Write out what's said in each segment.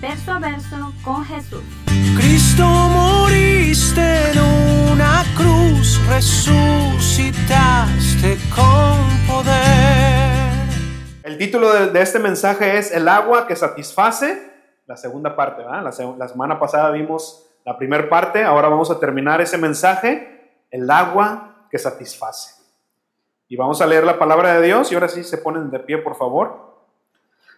verso a verso con Jesús. Cristo moriste en una cruz, resucitaste con poder. El título de, de este mensaje es El agua que satisface, la segunda parte, ¿verdad? La, la semana pasada vimos la primera parte, ahora vamos a terminar ese mensaje, el agua que satisface. Y vamos a leer la palabra de Dios y ahora sí se ponen de pie, por favor.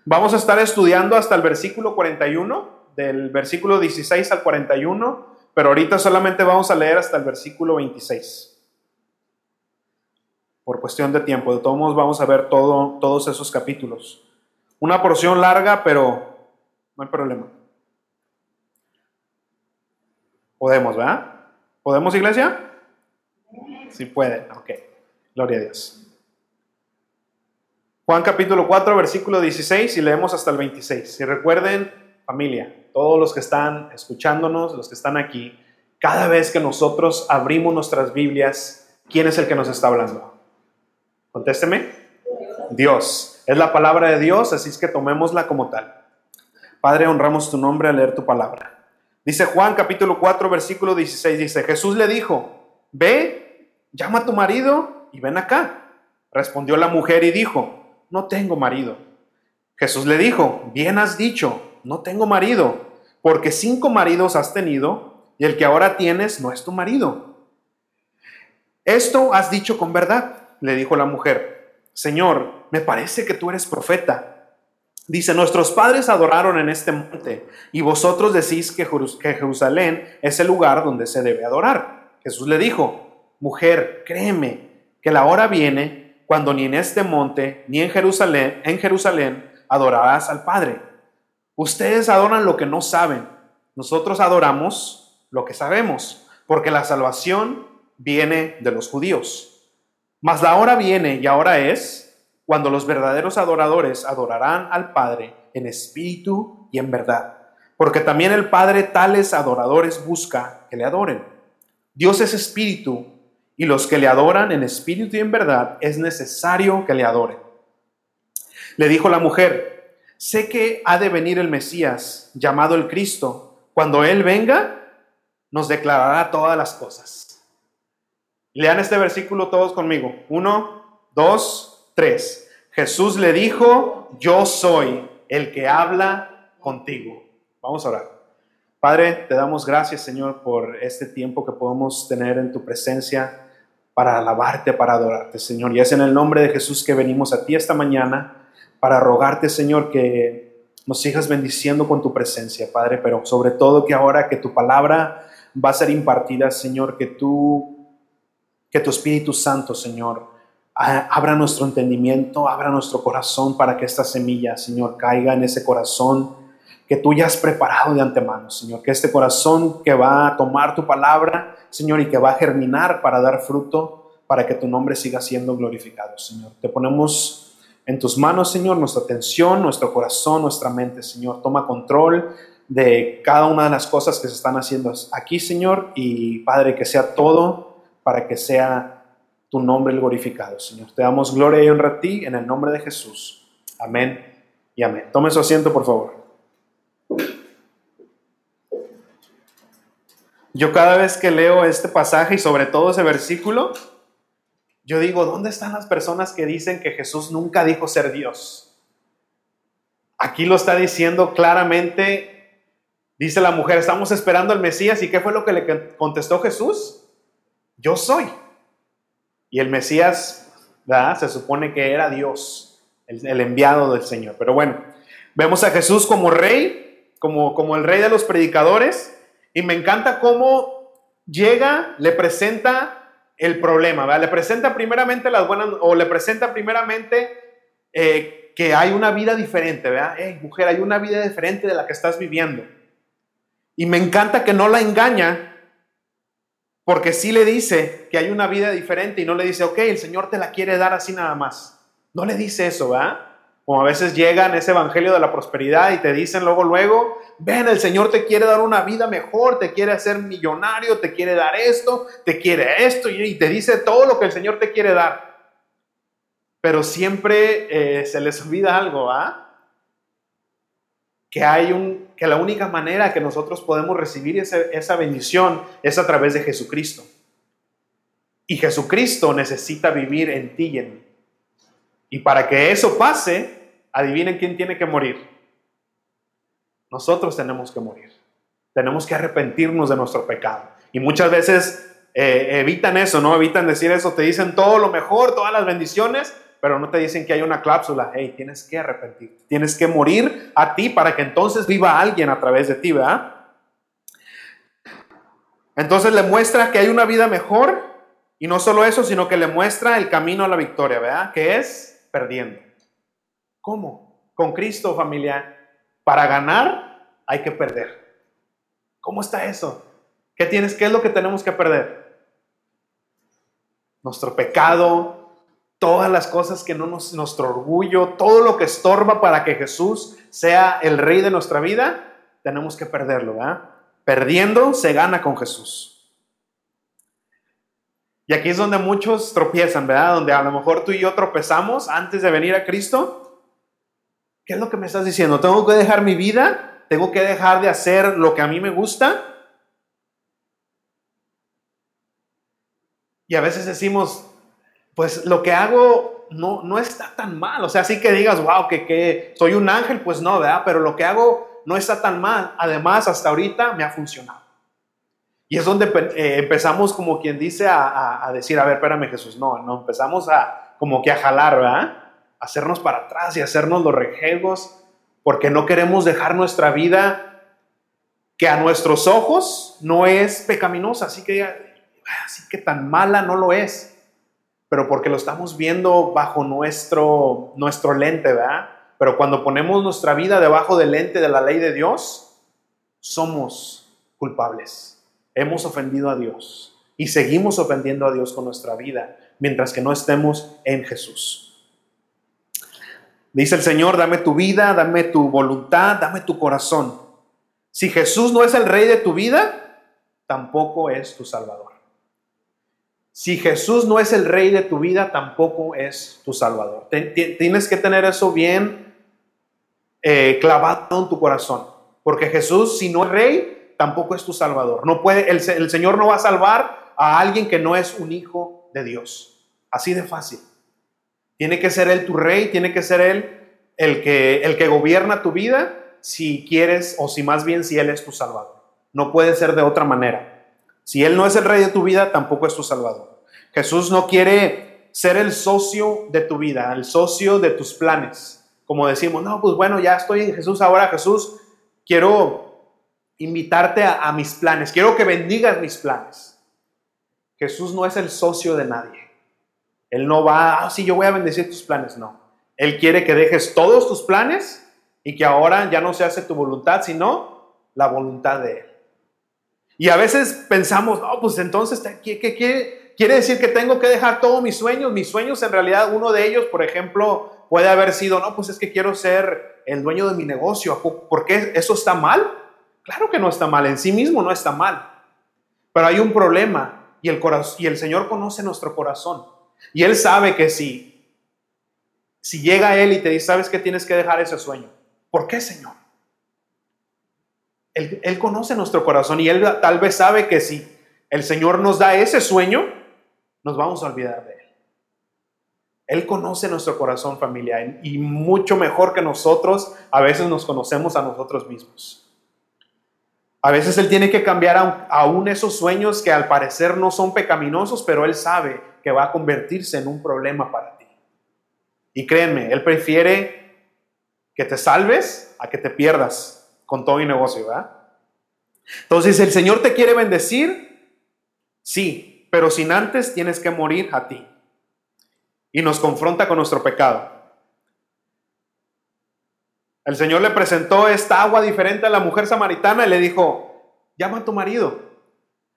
Vamos a estar estudiando hasta el versículo 41, del versículo 16 al 41, pero ahorita solamente vamos a leer hasta el versículo 26. Por cuestión de tiempo, de todos modos vamos a ver todo, todos esos capítulos. Una porción larga, pero no hay problema. Podemos, ¿verdad? ¿Podemos, iglesia? Sí pueden, ok. Gloria a Dios. Juan capítulo 4, versículo 16 y leemos hasta el 26. Y recuerden, familia, todos los que están escuchándonos, los que están aquí, cada vez que nosotros abrimos nuestras Biblias, ¿quién es el que nos está hablando? Contésteme. Dios. Es la palabra de Dios, así es que tomémosla como tal. Padre, honramos tu nombre al leer tu palabra. Dice Juan capítulo 4, versículo 16, dice, Jesús le dijo, ve, llama a tu marido y ven acá. Respondió la mujer y dijo, no tengo marido. Jesús le dijo, bien has dicho, no tengo marido, porque cinco maridos has tenido y el que ahora tienes no es tu marido. Esto has dicho con verdad, le dijo la mujer. Señor, me parece que tú eres profeta. Dice, nuestros padres adoraron en este monte y vosotros decís que Jerus- que Jerusalén es el lugar donde se debe adorar. Jesús le dijo, mujer, créeme que la hora viene cuando ni en este monte ni en Jerusalén, adorarás al Padre. Ustedes adoran lo que no saben. Nosotros adoramos lo que sabemos, porque la salvación viene de los judíos. Mas la hora viene y ahora es cuando los verdaderos adoradores adorarán al Padre en espíritu y en verdad. Porque también el Padre tales adoradores busca que le adoren. Dios es espíritu y los que le adoran en espíritu y en verdad es necesario que le adoren. Le dijo la mujer, sé que ha de venir el Mesías, llamado el Cristo. Cuando Él venga, nos declarará todas las cosas. Lean este versículo todos conmigo. Uno, dos, tres. Jesús le dijo, yo soy el que habla contigo. Vamos a orar. Padre, te damos gracias, Señor, por este tiempo que podemos tener en tu presencia para alabarte, para adorarte, Señor. Y es en el nombre de Jesús que venimos a ti esta mañana para rogarte, Señor, que nos sigas bendiciendo con tu presencia, Padre, pero sobre todo que ahora que tu palabra va a ser impartida, Señor, que tú, que tu Espíritu Santo, Señor, abra nuestro entendimiento, abra nuestro corazón para que esta semilla, Señor, caiga en ese corazón que tú ya has preparado de antemano, Señor, que este corazón que va a tomar tu palabra, Señor, y que va a germinar para dar fruto, para que tu nombre siga siendo glorificado, Señor. Te ponemos en tus manos, Señor, nuestra atención, nuestro corazón, nuestra mente, Señor. Toma control de cada una de las cosas que se están haciendo aquí, Señor, y Padre, que sea todo para que sea tu nombre glorificado, Señor. Te damos gloria y honra a ti en el nombre de Jesús. Amén y amén. Tome su asiento, por favor. Yo cada vez que leo este pasaje y sobre todo ese versículo, yo digo, ¿dónde están las personas que dicen que Jesús nunca dijo ser Dios? Aquí lo está diciendo claramente, dice la mujer, estamos esperando al Mesías y ¿qué fue lo que le contestó Jesús? Yo soy. Y el Mesías. Se supone que era Dios, el, el enviado del Señor. Pero bueno, vemos a Jesús como rey, como, como el rey de los predicadores, y me encanta cómo llega, le presenta el problema, ¿verdad? Le presenta primeramente las buenas, o le presenta primeramente eh, que hay una vida diferente, ¿verdad? Hey, mujer, hay una vida diferente de la que estás viviendo. Y me encanta que no la engaña, porque sí le dice que hay una vida diferente y no le dice, ok, el Señor te la quiere dar así nada más. No le dice eso, ¿verdad? Como a veces llegan ese evangelio de la prosperidad y te dicen luego, luego, ven, el Señor te quiere dar una vida mejor, te quiere hacer millonario, te quiere dar esto, te quiere esto, y te dice todo lo que el Señor te quiere dar. Pero siempre eh, se les olvida algo, ¿ah? Que hay un, que la única manera que nosotros podemos recibir esa, esa bendición es a través de Jesucristo. Y Jesucristo necesita vivir en ti y en mí. Y para que eso pase, adivinen quién tiene que morir. Nosotros tenemos que morir. Tenemos que arrepentirnos de nuestro pecado. Y muchas veces eh, evitan eso, ¿no? Evitan decir eso. Te dicen todo lo mejor, todas las bendiciones, pero no te dicen que hay una cláusula. Hey, tienes que arrepentir. Tienes que morir a ti para que entonces viva alguien a través de ti, ¿verdad? Entonces le muestra que hay una vida mejor y no solo eso, sino que le muestra el camino a la victoria, ¿verdad? Que es perdiendo. ¿Cómo? Con Cristo, familia, para ganar hay que perder. ¿Cómo está eso? ¿Qué tienes? ¿Qué es lo que tenemos que perder? Nuestro pecado, todas las cosas que no nos, nuestro orgullo, todo lo que estorba para que Jesús sea el rey de nuestra vida, tenemos que perderlo, ¿verdad? Perdiendo se gana con Jesús. Y aquí es donde muchos tropiezan, ¿verdad? Donde a lo mejor tú y yo tropezamos antes de venir a Cristo. ¿Qué es lo que me estás diciendo? ¿Tengo que dejar mi vida? ¿Tengo que dejar de hacer lo que a mí me gusta? Y a veces decimos, pues lo que hago no, no está tan mal. O sea, sí que digas, wow, que, que soy un ángel, pues no, ¿verdad? Pero lo que hago no está tan mal. Además, hasta ahorita me ha funcionado. Y es donde eh, empezamos como quien dice a, decir, a ver, espérame Jesús, no, no, empezamos a como que a jalar, ¿verdad? Hacernos para atrás y hacernos los rejegos, porque no queremos dejar nuestra vida que a nuestros ojos no es pecaminosa, así que, así que tan mala no lo es, pero porque lo estamos viendo bajo nuestro, nuestro lente, ¿verdad? Pero cuando ponemos nuestra vida debajo del lente de la ley de Dios, somos culpables hemos ofendido a Dios y seguimos ofendiendo a Dios con nuestra vida mientras que no estemos en Jesús. Dice el Señor, dame tu vida, dame tu voluntad, dame tu corazón. Si Jesús no es el rey de tu vida, tampoco es tu Salvador. Si Jesús no es el rey de tu vida, tampoco es tu Salvador. Tienes que tener eso bien eh, clavado en tu corazón. Porque Jesús, si no es rey, tampoco es tu salvador. No puede, el, el Señor no va a salvar a alguien que no es un hijo de Dios. Así de fácil. Tiene que ser Él tu rey, tiene que ser Él el que, el que gobierna tu vida si quieres o si más bien si Él es tu salvador. No puede ser de otra manera. Si Él no es el rey de tu vida, tampoco es tu salvador. Jesús no quiere ser el socio de tu vida, el socio de tus planes. Como decimos, no, pues bueno, ya estoy en Jesús ahora, Jesús, quiero invitarte a, mis planes. Quiero que bendigas mis planes. Jesús no es el socio de nadie. Él no va, ah, sí, yo voy a bendecir tus planes. No. Él quiere que dejes todos tus planes y que ahora ya no se hace tu voluntad, sino la voluntad de Él. Y a veces pensamos, no, pues entonces, ¿qué, quiere decir que tengo que dejar todos mis sueños? Mis sueños, en realidad, uno de ellos, por ejemplo, puede haber sido, no, pues es que quiero ser el dueño de mi negocio. ¿Por qué eso está mal? Claro que no está mal, en sí mismo no está mal. Pero hay un problema y el, y el Señor conoce nuestro corazón. Y Él sabe que si, si llega Él y te dice, sabes que tienes que dejar ese sueño. ¿Por qué, Señor? Él, él conoce nuestro corazón y Él tal vez sabe que si el Señor nos da ese sueño, nos vamos a olvidar de Él. Él conoce nuestro corazón familiar y mucho mejor que nosotros a veces nos conocemos a nosotros mismos. A veces Él tiene que cambiar aún esos sueños que al parecer no son pecaminosos, pero Él sabe que va a convertirse en un problema para ti. Y créeme, Él prefiere que te salves a que te pierdas con todo y negocio, ¿verdad? Entonces, ¿el Señor te quiere bendecir? Sí, pero sin antes tienes que morir a ti. Y nos confronta con nuestro pecado. El Señor le presentó esta agua diferente a la mujer samaritana y le dijo, llama a tu marido.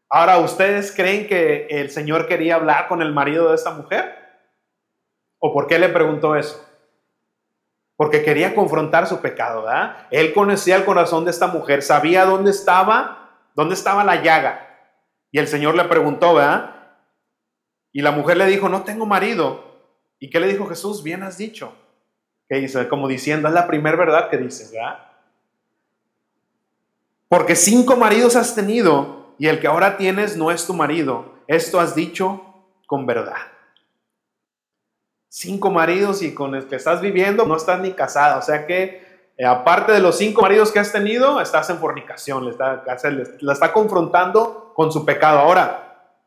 Ahora, ¿ustedes creen que el Señor quería hablar con el marido de esta mujer? ¿O por qué le preguntó eso? Porque quería confrontar su pecado, ¿verdad? Él conocía el corazón de esta mujer, sabía dónde estaba, dónde estaba la llaga. Y el Señor le preguntó, ¿verdad? Y la mujer le dijo, no tengo marido. ¿Y qué le dijo Jesús? Bien has dicho. ¿Qué dice? Como diciendo, es la primera verdad que dices, ¿verdad? Porque cinco maridos has tenido y el que ahora tienes no es tu marido. Esto has dicho con verdad. Cinco maridos y con el que estás viviendo no estás ni casada. O sea que, eh, aparte de los cinco maridos que has tenido, estás en fornicación. Le está, la está confrontando con su pecado. Ahora,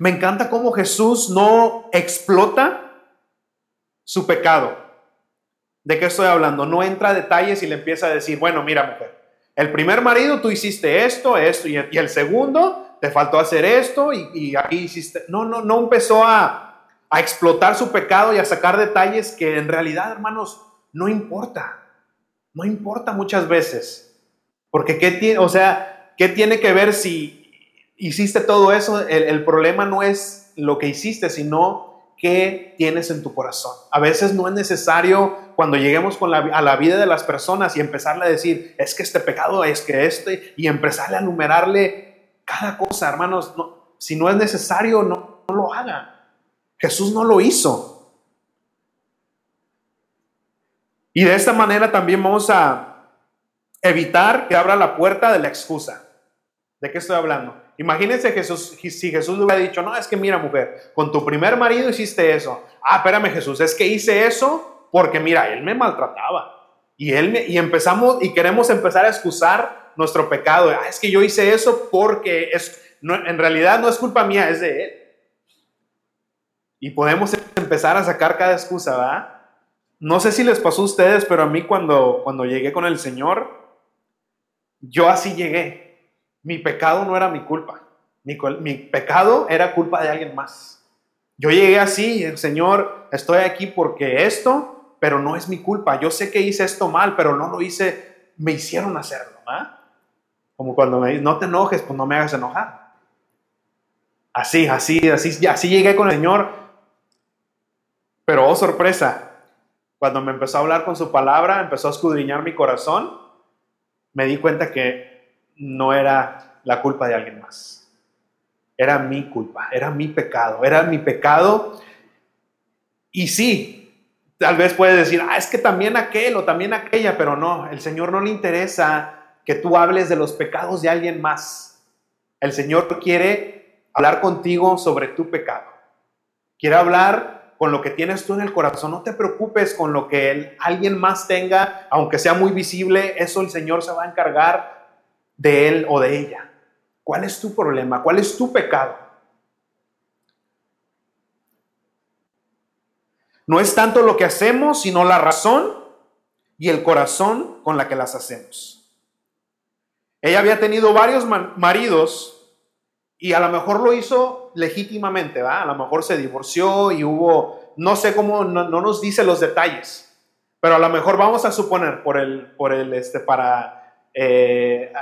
me encanta cómo Jesús no explota su pecado. ¿De qué estoy hablando? No entra a detalles y le empieza a decir, bueno, mira mujer, el primer marido tú hiciste esto, esto, y el, segundo te faltó hacer esto y, aquí hiciste... No, no, no empezó a, a explotar su pecado y a sacar detalles que en realidad, hermanos, no importa. No importa muchas veces. Porque qué tiene, o sea, ¿qué tiene que ver si hiciste todo eso? El, el problema no es lo que hiciste, sino qué tienes en tu corazón. A veces no es necesario cuando lleguemos a la vida de las personas y empezarle a decir, es que este pecado, es que este, y empezarle a numerarle cada cosa, hermanos. si no es necesario, no, no lo haga. Jesús no lo hizo. Y de esta manera también vamos a evitar que abra la puerta de la excusa. ¿De qué estoy hablando? Imagínense Jesús, si Jesús le hubiera dicho, no, es que mira mujer, con tu primer marido hiciste eso. Ah, espérame Jesús, es que hice eso porque mira, él me maltrataba. Y, él y empezamos y queremos empezar a excusar nuestro pecado. Ah, es que yo hice eso porque es, en realidad no es culpa mía, es de él. Y podemos empezar a sacar cada excusa, ¿verdad? No sé si les pasó a ustedes, pero a mí cuando, cuando llegué con el Señor, yo así llegué. Mi pecado no era mi culpa. Mi, pecado era culpa de alguien más. Yo llegué así, el Señor, estoy aquí porque esto, pero no es mi culpa. Yo sé que hice esto mal, pero no lo hice, me hicieron hacerlo. Como cuando me dicen, no te enojes, pues no me hagas enojar. Así, así, así, así llegué con el Señor. Pero oh sorpresa, cuando me empezó a hablar con su palabra, empezó a escudriñar mi corazón, me di cuenta que no era la culpa de alguien más. Era mi culpa, era mi pecado, era mi pecado. Y sí, tal vez puedes decir, ah, es que también aquel o también aquella, pero no, el Señor no le interesa que tú hables de los pecados de alguien más. El Señor quiere hablar contigo sobre tu pecado. Quiere hablar con lo que tienes tú en el corazón. No te preocupes con lo que alguien más tenga, aunque sea muy visible, eso el Señor se va a encargar de él o de ella. ¿Cuál es tu problema? ¿Cuál es tu pecado? No es tanto lo que hacemos, sino la razón y el corazón con la que las hacemos. Ella había tenido varios maridos y a lo mejor lo hizo legítimamente, ¿va? A lo mejor se divorció y hubo, no sé cómo, no, nos dice los detalles, pero a lo mejor vamos a suponer por el, por el, este, para eh,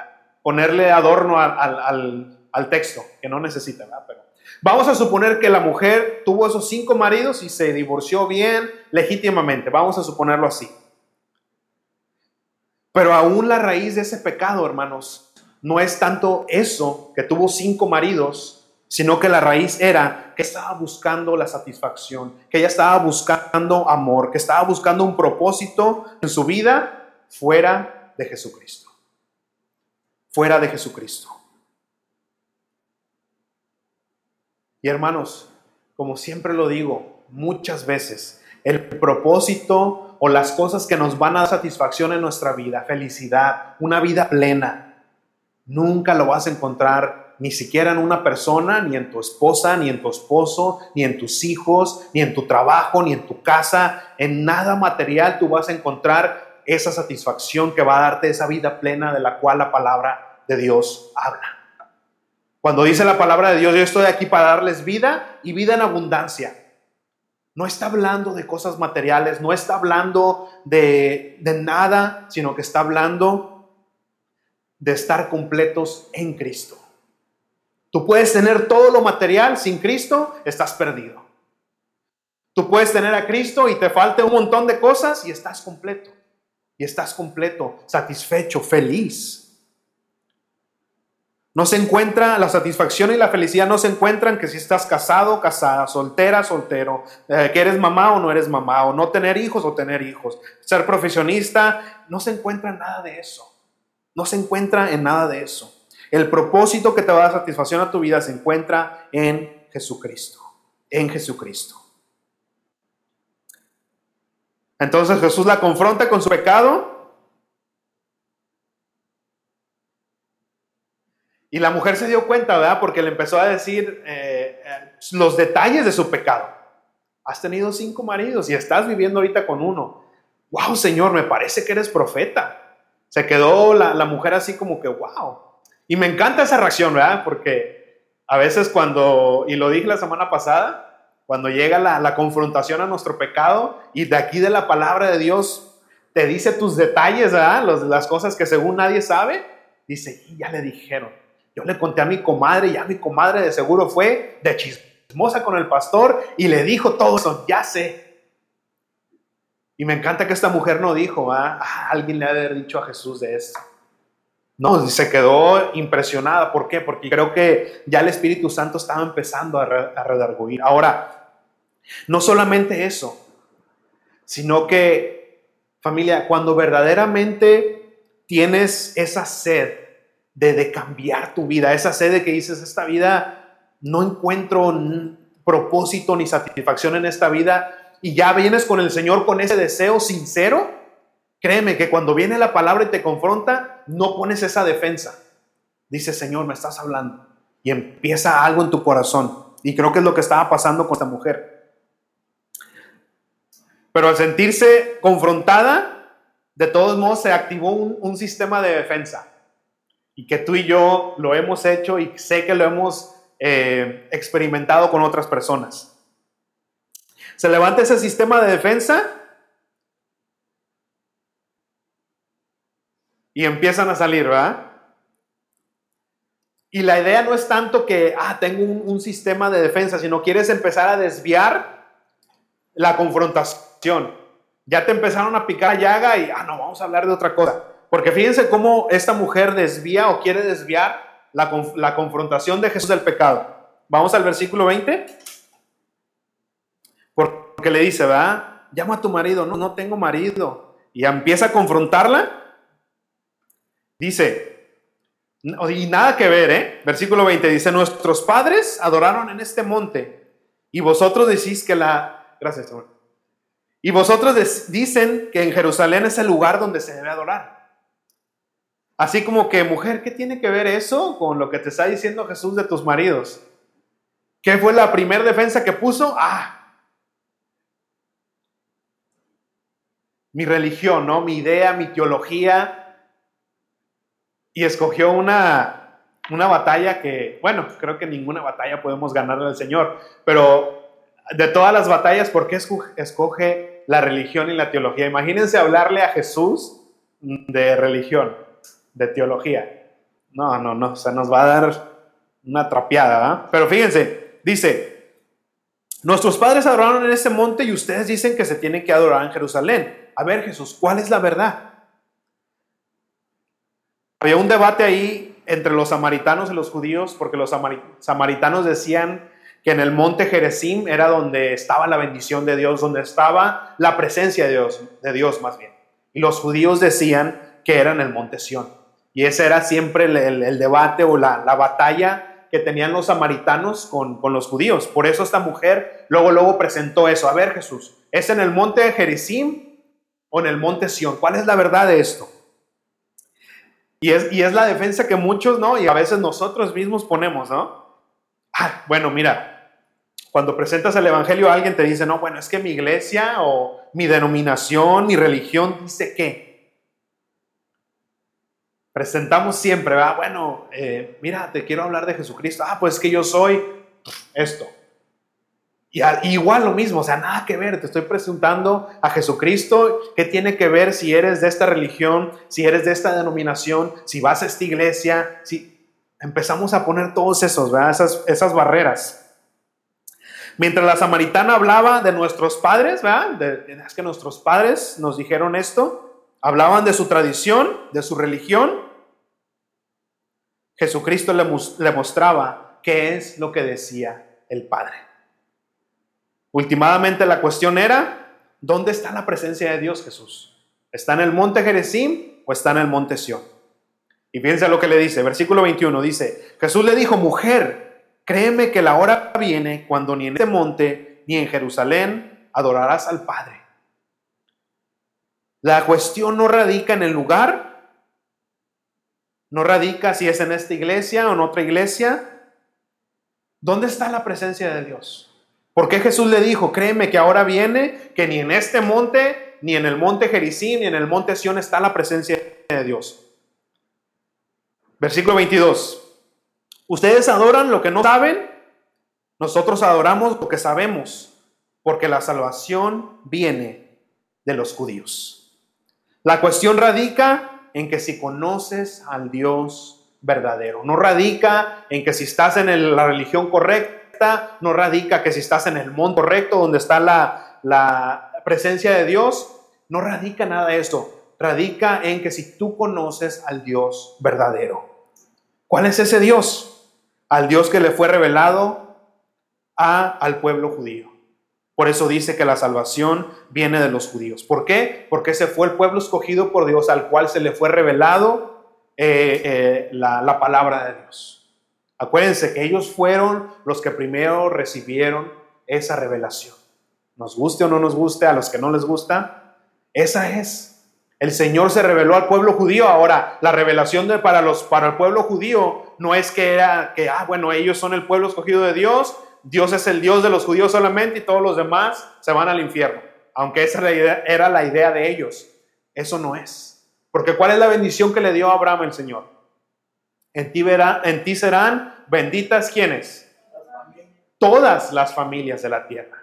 ponerle adorno al, texto, que no necesita, Pero vamos a suponer que la mujer tuvo esos cinco maridos y se divorció bien, legítimamente, vamos a suponerlo así. Pero aún la raíz de ese pecado, hermanos, no es tanto eso, que tuvo cinco maridos, sino que la raíz era que estaba buscando la satisfacción, que ella estaba buscando amor, que estaba buscando un propósito en su vida fuera de Jesucristo fuera de Jesucristo. Y hermanos, como siempre lo digo muchas veces, el propósito o las cosas que nos van a dar satisfacción en nuestra vida, felicidad, una vida plena, nunca lo vas a encontrar ni siquiera en una persona, ni en tu esposa, ni en tu esposo, ni en tus hijos, ni en tu trabajo, ni en tu casa, en nada material tú vas a encontrar esa satisfacción que va a darte esa vida plena de la cual la palabra de Dios habla. Cuando dice la palabra de Dios, yo estoy aquí para darles vida y vida en abundancia. No está hablando de cosas materiales, no está hablando de, de nada, sino que está hablando de estar completos en Cristo. Tú puedes tener todo lo material sin Cristo, estás perdido. Tú puedes tener a Cristo y te falta un montón de cosas y estás completo. Y estás completo, satisfecho, feliz. No se encuentra, la satisfacción y la felicidad no se encuentran que si estás casado, casada, soltera, soltero, eh, que eres mamá o no eres mamá, o no tener hijos o tener hijos, ser profesionista, no se encuentra en nada de eso. No se encuentra en nada de eso. El propósito que te va a dar satisfacción a tu vida se encuentra en Jesucristo, en Jesucristo. Entonces Jesús la confronta con su pecado. Y la mujer se dio cuenta, ¿verdad? Porque le empezó a decir eh, eh, los detalles de su pecado. Has tenido cinco maridos y estás viviendo ahorita con uno. Wow, Señor, me parece que eres profeta. Se quedó la, la mujer así como que, wow. Y me encanta esa reacción, ¿verdad? Porque a veces cuando, y lo dije la semana pasada, cuando llega la, confrontación a nuestro pecado y de aquí de la palabra de Dios te dice tus detalles, ¿verdad? las cosas que según nadie sabe, dice, y ya le dijeron. Yo le conté a mi comadre y ya mi comadre de seguro fue de chismosa con el pastor y le dijo todo eso, ya sé. Y me encanta que esta mujer no dijo, ¿ah? alguien le ha dicho a Jesús de eso. No, se quedó impresionada. ¿Por qué? Porque creo que ya el Espíritu Santo estaba empezando a, redarguir. Ahora, no solamente eso, sino que, familia, cuando verdaderamente tienes esa sed de, cambiar tu vida, esa sed de que dices, esta vida no encuentro propósito ni satisfacción en esta vida, y ya vienes con el Señor con ese deseo sincero, Créeme que cuando viene la palabra y te confronta, no pones esa defensa. Dice, Señor, me estás hablando. Y empieza algo en tu corazón. Y creo que es lo que estaba pasando con esta mujer. Pero al sentirse confrontada, de todos modos se activó un, sistema de defensa. Y que tú y yo lo hemos hecho y sé que lo hemos eh, experimentado con otras personas. Se levanta ese sistema de defensa y empiezan a salir, ¿verdad? Y la idea no es tanto que, ah, tengo un, sistema de defensa, sino quieres empezar a desviar la confrontación. Ya te empezaron a picar llaga y, ah, no, vamos a hablar de otra cosa. Porque fíjense cómo esta mujer desvía o quiere desviar la, la confrontación de Jesús del pecado. Vamos al versículo 20. Porque le dice, ¿verdad? Llama a tu marido. No, no tengo marido. Y empieza a confrontarla Dice, y nada que ver, ¿eh? Versículo 20 dice, nuestros padres adoraron en este monte y vosotros decís que la... Gracias. Y vosotros dicen que en Jerusalén es el lugar donde se debe adorar. Así como que, mujer, ¿qué tiene que ver eso con lo que te está diciendo Jesús de tus maridos? ¿Qué fue la primera defensa que puso? Ah, mi religión, ¿no? Mi idea, mi teología, y escogió una, una batalla que, bueno, creo que ninguna batalla podemos ganarle al Señor, pero de todas las batallas, ¿por qué escoge la religión y la teología? Imagínense hablarle a Jesús de religión, de teología. No, no, no, o sea, nos va a dar una trapeada, ¿ah? Pero fíjense, dice, nuestros padres adoraron en ese monte y ustedes dicen que se tienen que adorar en Jerusalén. A ver, Jesús, ¿cuál es la verdad? Había un debate ahí entre los samaritanos y los judíos, porque los samaritanos decían que en el monte Jerezim era donde estaba la bendición de Dios, donde estaba la presencia de Dios, de Dios más bien. Y los judíos decían que era en el monte Sión. Y ese era siempre el, debate o la, batalla que tenían los samaritanos con, con, los judíos. Por eso esta mujer luego, luego presentó eso. A ver, Jesús, ¿es en el monte Jerezim o en el monte Sión? ¿Cuál es la verdad de esto? Y es, y es la defensa que muchos, ¿no? Y a veces nosotros mismos ponemos, ¿no? Ah, bueno, mira, cuando presentas el Evangelio a alguien te dice, no, bueno, es que mi iglesia o mi denominación, mi religión dice que. Presentamos siempre, ¿verdad? Bueno, eh, mira, te quiero hablar de Jesucristo. Ah, pues que yo soy esto. Y igual lo mismo, o sea, nada que ver, te estoy presentando a Jesucristo, ¿qué tiene que ver si eres de esta religión, si eres de esta denominación, si vas a esta iglesia? Si empezamos a poner todos esos. Esas, esas barreras. Mientras la samaritana hablaba de nuestros padres, ¿verdad? es que nuestros padres nos dijeron esto, hablaban de su tradición, de su religión. Jesucristo le, le mostraba qué es lo que decía el Padre. Últimamente la cuestión era, ¿dónde está la presencia de Dios Jesús? ¿Está en el monte Jerezim o está en el monte Sión? Y fíjense lo que le dice, versículo 21 dice, Jesús le dijo, mujer, créeme que la hora viene cuando ni en este monte ni en Jerusalén adorarás al Padre. La cuestión no radica en el lugar, no radica si es en esta iglesia o en otra iglesia. ¿Dónde está la presencia de Dios? ¿Por qué Jesús le dijo, créeme que ahora viene, que ni en este monte, ni en el monte Jericín, ni en el monte Sión está la presencia de Dios? Versículo 22. Ustedes adoran lo que no saben, nosotros adoramos lo que sabemos, porque la salvación viene de los judíos. La cuestión radica en que si conoces al Dios verdadero, no radica en que si estás en la religión correcta, no radica que si estás en el monte correcto, donde está la, la presencia de Dios, no radica nada de eso. Radica en que si tú conoces al Dios verdadero. ¿Cuál es ese Dios? Al Dios que le fue revelado a, al pueblo judío. Por eso dice que la salvación viene de los judíos. ¿Por qué? Porque ese fue el pueblo escogido por Dios al cual se le fue revelado eh, eh, la, la palabra de Dios. Acuérdense que ellos fueron los que primero recibieron esa revelación. Nos guste o no nos guste, a los que no les gusta, esa es. El Señor se reveló al pueblo judío. Ahora, la revelación de, para, los, para el pueblo judío no es que era que, ah, bueno, ellos son el pueblo escogido de Dios, Dios es el Dios de los judíos solamente y todos los demás se van al infierno. Aunque esa era la idea de ellos. Eso no es. Porque ¿cuál es la bendición que le dio a Abraham el Señor? En ti, en ti serán benditas quienes? Todas las familias de la tierra.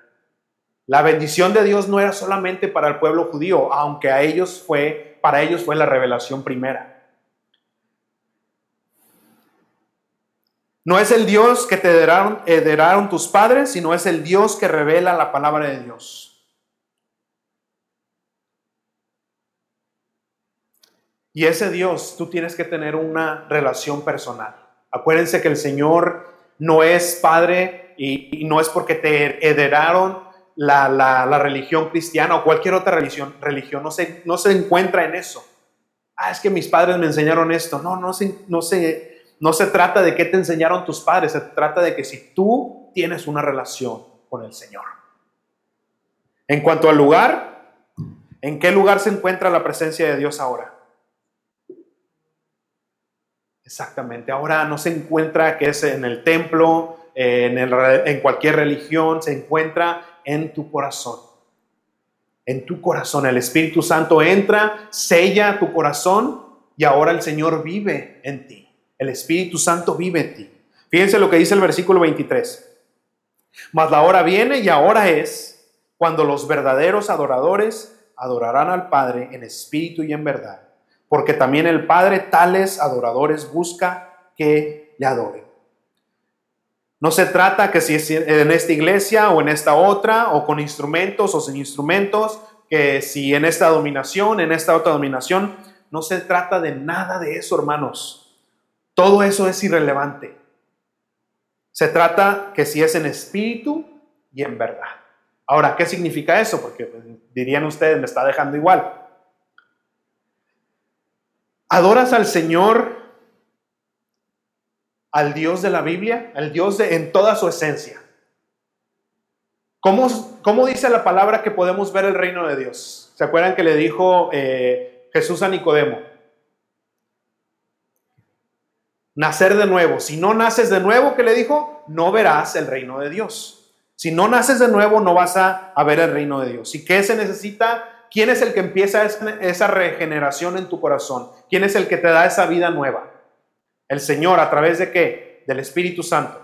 La bendición de Dios no era solamente para el pueblo judío, aunque a ellos fue, para ellos fue la revelación primera. No es el Dios que te heredaron tus padres, sino es el Dios que revela la palabra de Dios. Y ese Dios, tú tienes que tener una relación personal. Acuérdense que el Señor no es Padre y, no es porque te heredaron la, religión cristiana o cualquier otra religión. Religión no se, no se encuentra en eso. Ah, es que mis padres me enseñaron esto. No, no no, se, no se trata de qué te enseñaron tus padres. Se trata de que si tú tienes una relación con el Señor. En cuanto al lugar, ¿en qué lugar se encuentra la presencia de Dios ahora? Exactamente. Ahora no se encuentra que es en el templo, en, en cualquier religión, se encuentra en tu corazón. En tu corazón. El Espíritu Santo entra, sella tu corazón y ahora el Señor vive en ti. El Espíritu Santo vive en ti. Fíjense lo que dice el versículo 23. Mas la hora viene y ahora es cuando los verdaderos adoradores adorarán al Padre en espíritu y en verdad porque también el Padre tales adoradores busca que le adoren. No se trata que si es en esta iglesia o en esta otra, o con instrumentos o sin instrumentos, que si en esta dominación, en esta otra dominación, no se trata de nada de eso, hermanos. Todo eso es irrelevante. Se trata que si es en espíritu y en verdad. Ahora, ¿qué significa eso? Porque pues, dirían ustedes, me está dejando igual. ¿Adoras al Señor, al Dios de la Biblia, al Dios de, en toda su esencia? ¿Cómo, ¿Cómo, dice la palabra que podemos ver el reino de Dios? ¿Se acuerdan que le dijo eh, Jesús a Nicodemo? Nacer de nuevo. Si no naces de nuevo, ¿qué le dijo? No verás el reino de Dios. Si no naces de nuevo, no vas a, a ver el reino de Dios. ¿Y qué se necesita? ¿Quién es el que empieza esa regeneración en tu corazón? ¿Quién es el que te da esa vida nueva? El Señor, ¿a través de qué? Del Espíritu Santo.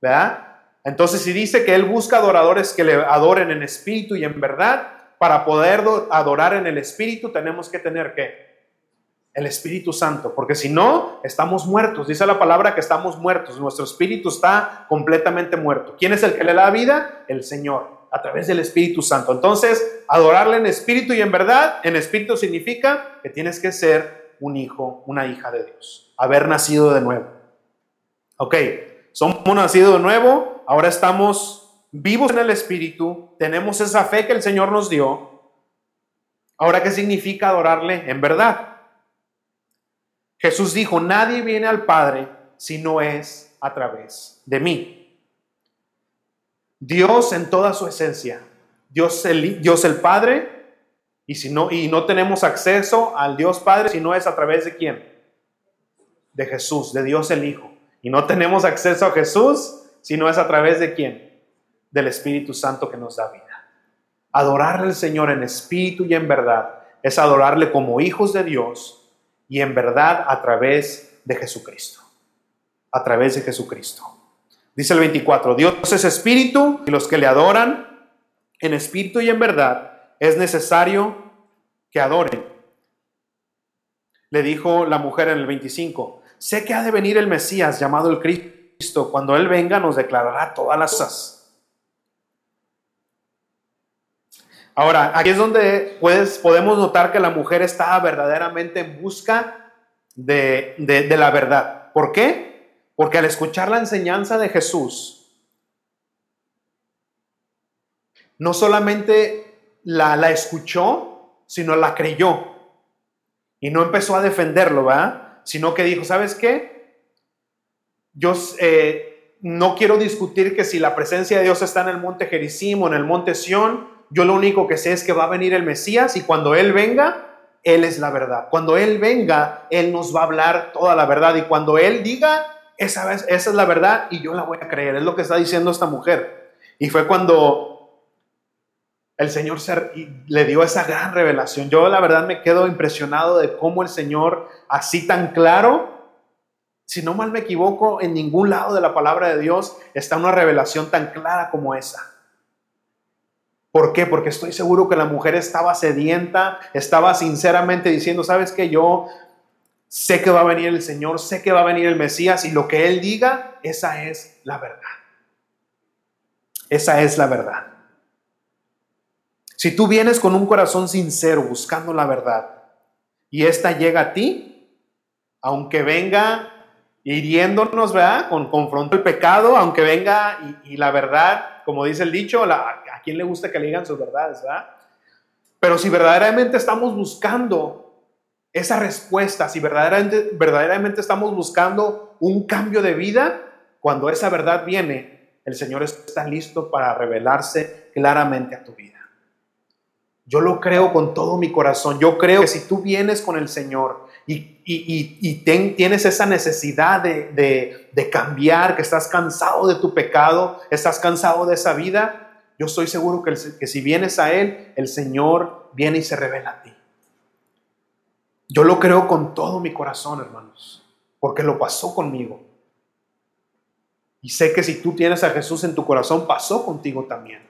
¿Verdad? Entonces, si dice que Él busca adoradores que le adoren en espíritu y en verdad, para poder adorar en el espíritu tenemos que tener que el Espíritu Santo, porque si no, estamos muertos. Dice la palabra que estamos muertos, nuestro espíritu está completamente muerto. ¿Quién es el que le da vida? El Señor, a través del Espíritu Santo. Entonces, adorarle en espíritu y en verdad, en espíritu significa que tienes que ser un hijo, una hija de Dios, haber nacido de nuevo. Ok, somos nacido de nuevo, ahora estamos vivos en el Espíritu, tenemos esa fe que el Señor nos dio. Ahora, ¿qué significa adorarle en verdad? Jesús dijo, nadie viene al Padre si no es a través de mí. Dios en toda su esencia, Dios el, Dios el Padre, y, si no, y no tenemos acceso al Dios Padre si no es a través de quién? De Jesús, de Dios el Hijo. Y no tenemos acceso a Jesús si no es a través de quién? Del Espíritu Santo que nos da vida. Adorarle al Señor en espíritu y en verdad es adorarle como hijos de Dios y en verdad a través de Jesucristo. A través de Jesucristo. Dice el 24, Dios es espíritu y los que le adoran en espíritu y en verdad es necesario que adoren. Le dijo la mujer en el 25, sé que ha de venir el Mesías llamado el Cristo. Cuando Él venga nos declarará todas las cosas. Ahora, aquí es donde puedes, podemos notar que la mujer estaba verdaderamente en busca de, la verdad. ¿Por qué? Porque al escuchar la enseñanza de Jesús, no solamente la, la escuchó, sino la creyó. Y no empezó a defenderlo, ¿verdad? Sino que dijo, ¿sabes qué? Yo eh, no quiero discutir que si la presencia de Dios está en el monte Gerizim o en el monte Sión, yo lo único que sé es que va a venir el Mesías y cuando Él venga, Él es la verdad. Cuando Él venga, Él nos va a hablar toda la verdad y cuando Él diga, esa, esa es la verdad y yo la voy a creer. Es lo que está diciendo esta mujer. Y fue cuando el Señor le dio esa gran revelación. Yo la verdad me quedo impresionado de cómo el Señor, así tan claro, si no mal me equivoco, en ningún lado de la palabra de Dios está una revelación tan clara como esa. ¿Por qué? Porque estoy seguro que la mujer estaba sedienta, estaba sinceramente diciendo, sabes que yo sé que va a venir el Señor, sé que va a venir el Mesías y lo que Él diga, esa es la verdad. Esa es la verdad. Si tú vienes con un corazón sincero buscando la verdad y esta llega a ti, aunque venga hiriéndonos, ¿verdad? Con confronto el pecado, aunque venga y, la verdad, como dice el dicho, la, quién le gusta que le digan sus verdades, verdad? Pero si verdaderamente estamos buscando esa respuesta, si verdaderamente estamos buscando un cambio de vida, cuando esa verdad viene, el Señor está listo para revelarse claramente a tu vida. Yo lo creo con todo mi corazón. Yo creo que si tú vienes con el Señor y, y, tienes esa necesidad de, de cambiar, que estás cansado de tu pecado, estás cansado de esa vida, yo estoy seguro que, que si vienes a Él, el Señor viene y se revela a ti. Yo lo creo con todo mi corazón, hermanos, porque lo pasó conmigo. Y sé que si tú tienes a Jesús en tu corazón, pasó contigo también.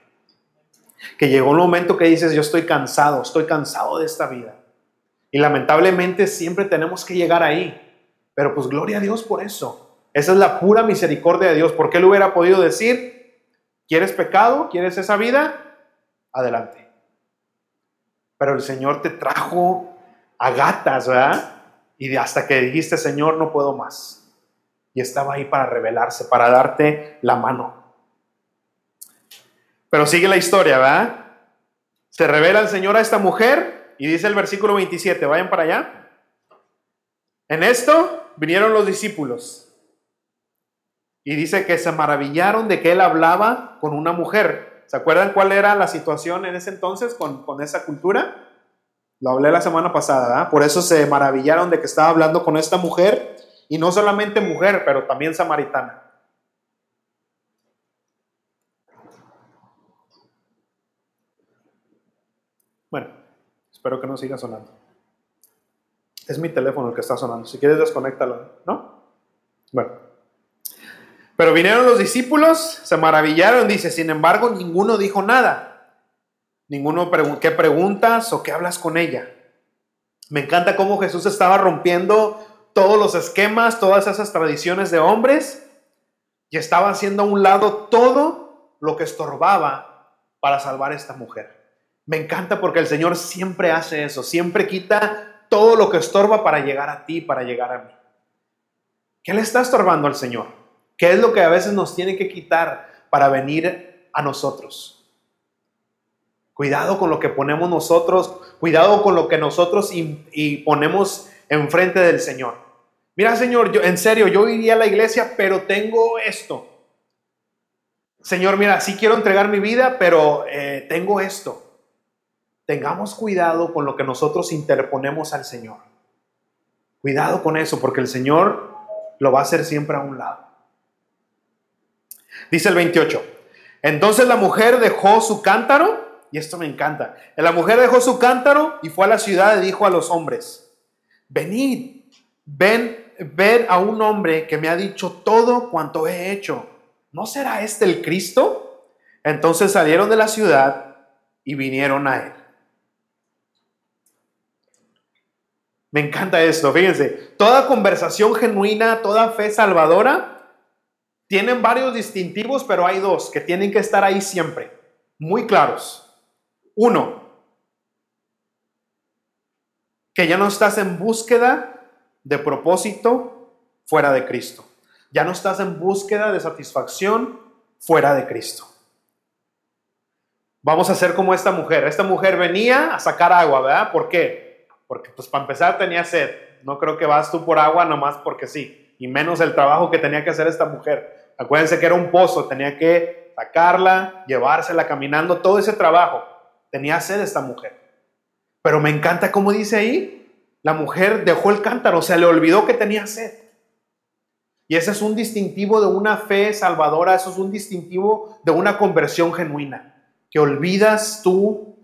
Que llegó un momento que dices, yo estoy cansado, estoy cansado de esta vida. Y lamentablemente siempre tenemos que llegar ahí. Pero pues gloria a Dios por eso. Esa es la pura misericordia de Dios. Porque Él hubiera podido decir, ¿Quieres pecado? ¿Quieres esa vida? Adelante. Pero el Señor te trajo a gatas, ¿verdad? Y hasta que dijiste, Señor, no puedo más. Y estaba ahí para revelarse, para darte la mano. Pero sigue la historia, ¿verdad? Se revela el Señor a esta mujer y dice el versículo 27, vayan para allá. En esto vinieron los discípulos y dice que se maravillaron de que él hablaba con una mujer. ¿Se acuerdan cuál era la situación en ese entonces con, esa cultura? Lo hablé la semana pasada, Por eso se maravillaron de que estaba hablando con esta mujer, y no solamente mujer, pero también samaritana. Bueno, espero que no siga sonando. Es mi teléfono el que está sonando. Si quieres, desconéctalo, ¿no? Bueno. Pero vinieron los discípulos, se maravillaron, dice, sin embargo, ninguno dijo nada. Ninguno preguntó, ¿qué preguntas o qué hablas con ella? Me encanta cómo Jesús estaba rompiendo todos los esquemas, todas esas tradiciones de hombres y estaba haciendo a un lado todo lo que estorbaba para salvar a esta mujer. Me encanta porque el Señor siempre hace eso, siempre quita todo lo que estorba para llegar a ti, para llegar a mí. ¿Qué le está estorbando al Señor? ¿Qué es lo que a veces nos tiene que quitar para venir a nosotros? Cuidado con lo que ponemos nosotros, cuidado con lo que nosotros ponemos enfrente del Señor. Mira, Señor, yo en serio, yo iría a la iglesia, pero tengo esto. Señor, mira, sí quiero entregar mi vida, pero eh, tengo esto. Tengamos cuidado con lo que nosotros interponemos al Señor. Cuidado con eso, porque el Señor lo va a hacer siempre a un lado. Dice el 28. Entonces la mujer dejó su cántaro y esto me encanta. La mujer dejó su cántaro y fue a la ciudad y dijo a los hombres, venid, ven, ver a un hombre que me ha dicho todo cuanto he hecho. ¿No será este el Cristo? Entonces salieron de la ciudad y vinieron a él. Me encanta esto, fíjense. Toda conversación genuina, toda fe salvadora, tienen varios distintivos, pero hay dos que tienen que estar ahí siempre, muy claros. Uno, que ya no estás en búsqueda de propósito fuera de Cristo. Ya no estás en búsqueda de satisfacción fuera de Cristo. Vamos a hacer como esta mujer. Esta mujer venía a sacar agua, ¿verdad? ¿Por qué? Porque pues para empezar tenía sed. No creo que vas tú por agua nomás porque sí. Y menos el trabajo que tenía que hacer esta mujer. Acuérdense que era un pozo, tenía que sacarla, llevársela caminando, todo ese trabajo. Tenía sed esta mujer. Pero me encanta cómo dice ahí, la mujer dejó el cántaro, o sea, le olvidó que tenía sed. Y ese es un distintivo de una fe salvadora, eso es un distintivo de una conversión genuina, que olvidas tú,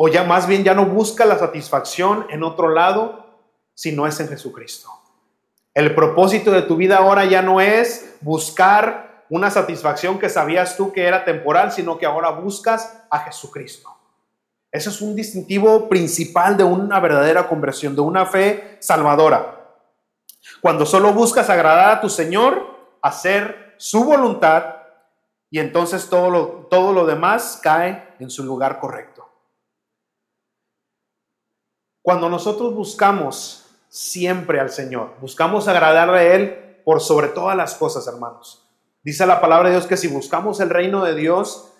o ya más bien ya no buscas la satisfacción en otro lado, si no es en Jesucristo. El propósito de tu vida ahora ya no es buscar una satisfacción que sabías tú que era temporal, sino que ahora buscas a Jesucristo. Eso es un distintivo principal de una verdadera conversión, de una fe salvadora. Cuando solo buscas agradar a tu Señor, hacer su voluntad, y entonces todo lo, todo lo demás cae en su lugar correcto. Cuando nosotros buscamos siempre al Señor, buscamos agradarle a Él por sobre todas las cosas, hermanos. Dice la palabra de Dios que si buscamos el reino de Dios,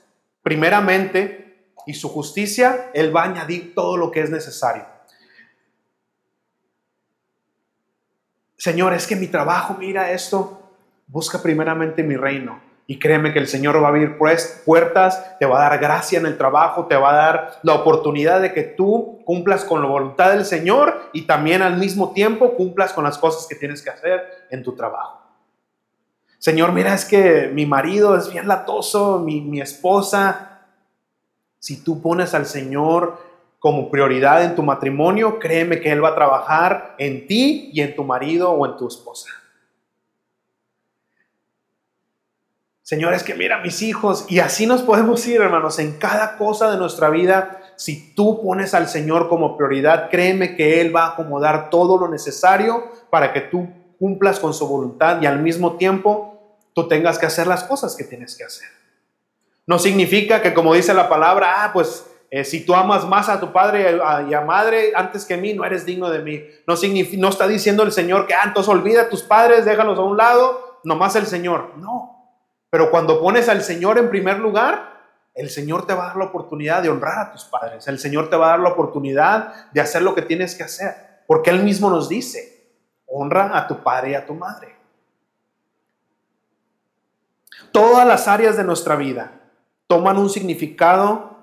primeramente y su justicia, Él va a añadir todo lo que es necesario. Señor, es que mi trabajo, mira esto, busca primeramente mi reino. Y créeme que el Señor va a abrir pues, puertas, te va a dar gracia en el trabajo, te va a dar la oportunidad de que tú cumplas con la voluntad del Señor y también al mismo tiempo cumplas con las cosas que tienes que hacer en tu trabajo. Señor, mira, es que mi marido es bien latoso, mi, mi esposa si tú pones al Señor como prioridad en tu matrimonio, créeme que Él va a trabajar en ti y en tu marido o en tu esposa. Señor, es que mira mis hijos, y así nos podemos ir, hermanos, en cada cosa de nuestra vida. Si tú pones al Señor como prioridad, créeme que Él va a acomodar todo lo necesario para que tú cumplas con su voluntad y al mismo tiempo tú tengas que hacer las cosas que tienes que hacer. No significa que como dice la palabra, ah, pues eh, si tú amas más a tu padre y a madre antes que mí, no eres digno de mí. No, significa, no está diciendo el Señor que, ah, entonces olvida a tus padres, déjalos a un lado, nomás el Señor. No. Pero cuando pones al Señor en primer lugar, el Señor te va a dar la oportunidad de honrar a tus padres. El Señor te va a dar la oportunidad de hacer lo que tienes que hacer. Porque Él mismo nos dice, honra a tu padre y a tu madre. Todas las áreas de nuestra vida, toman un significado,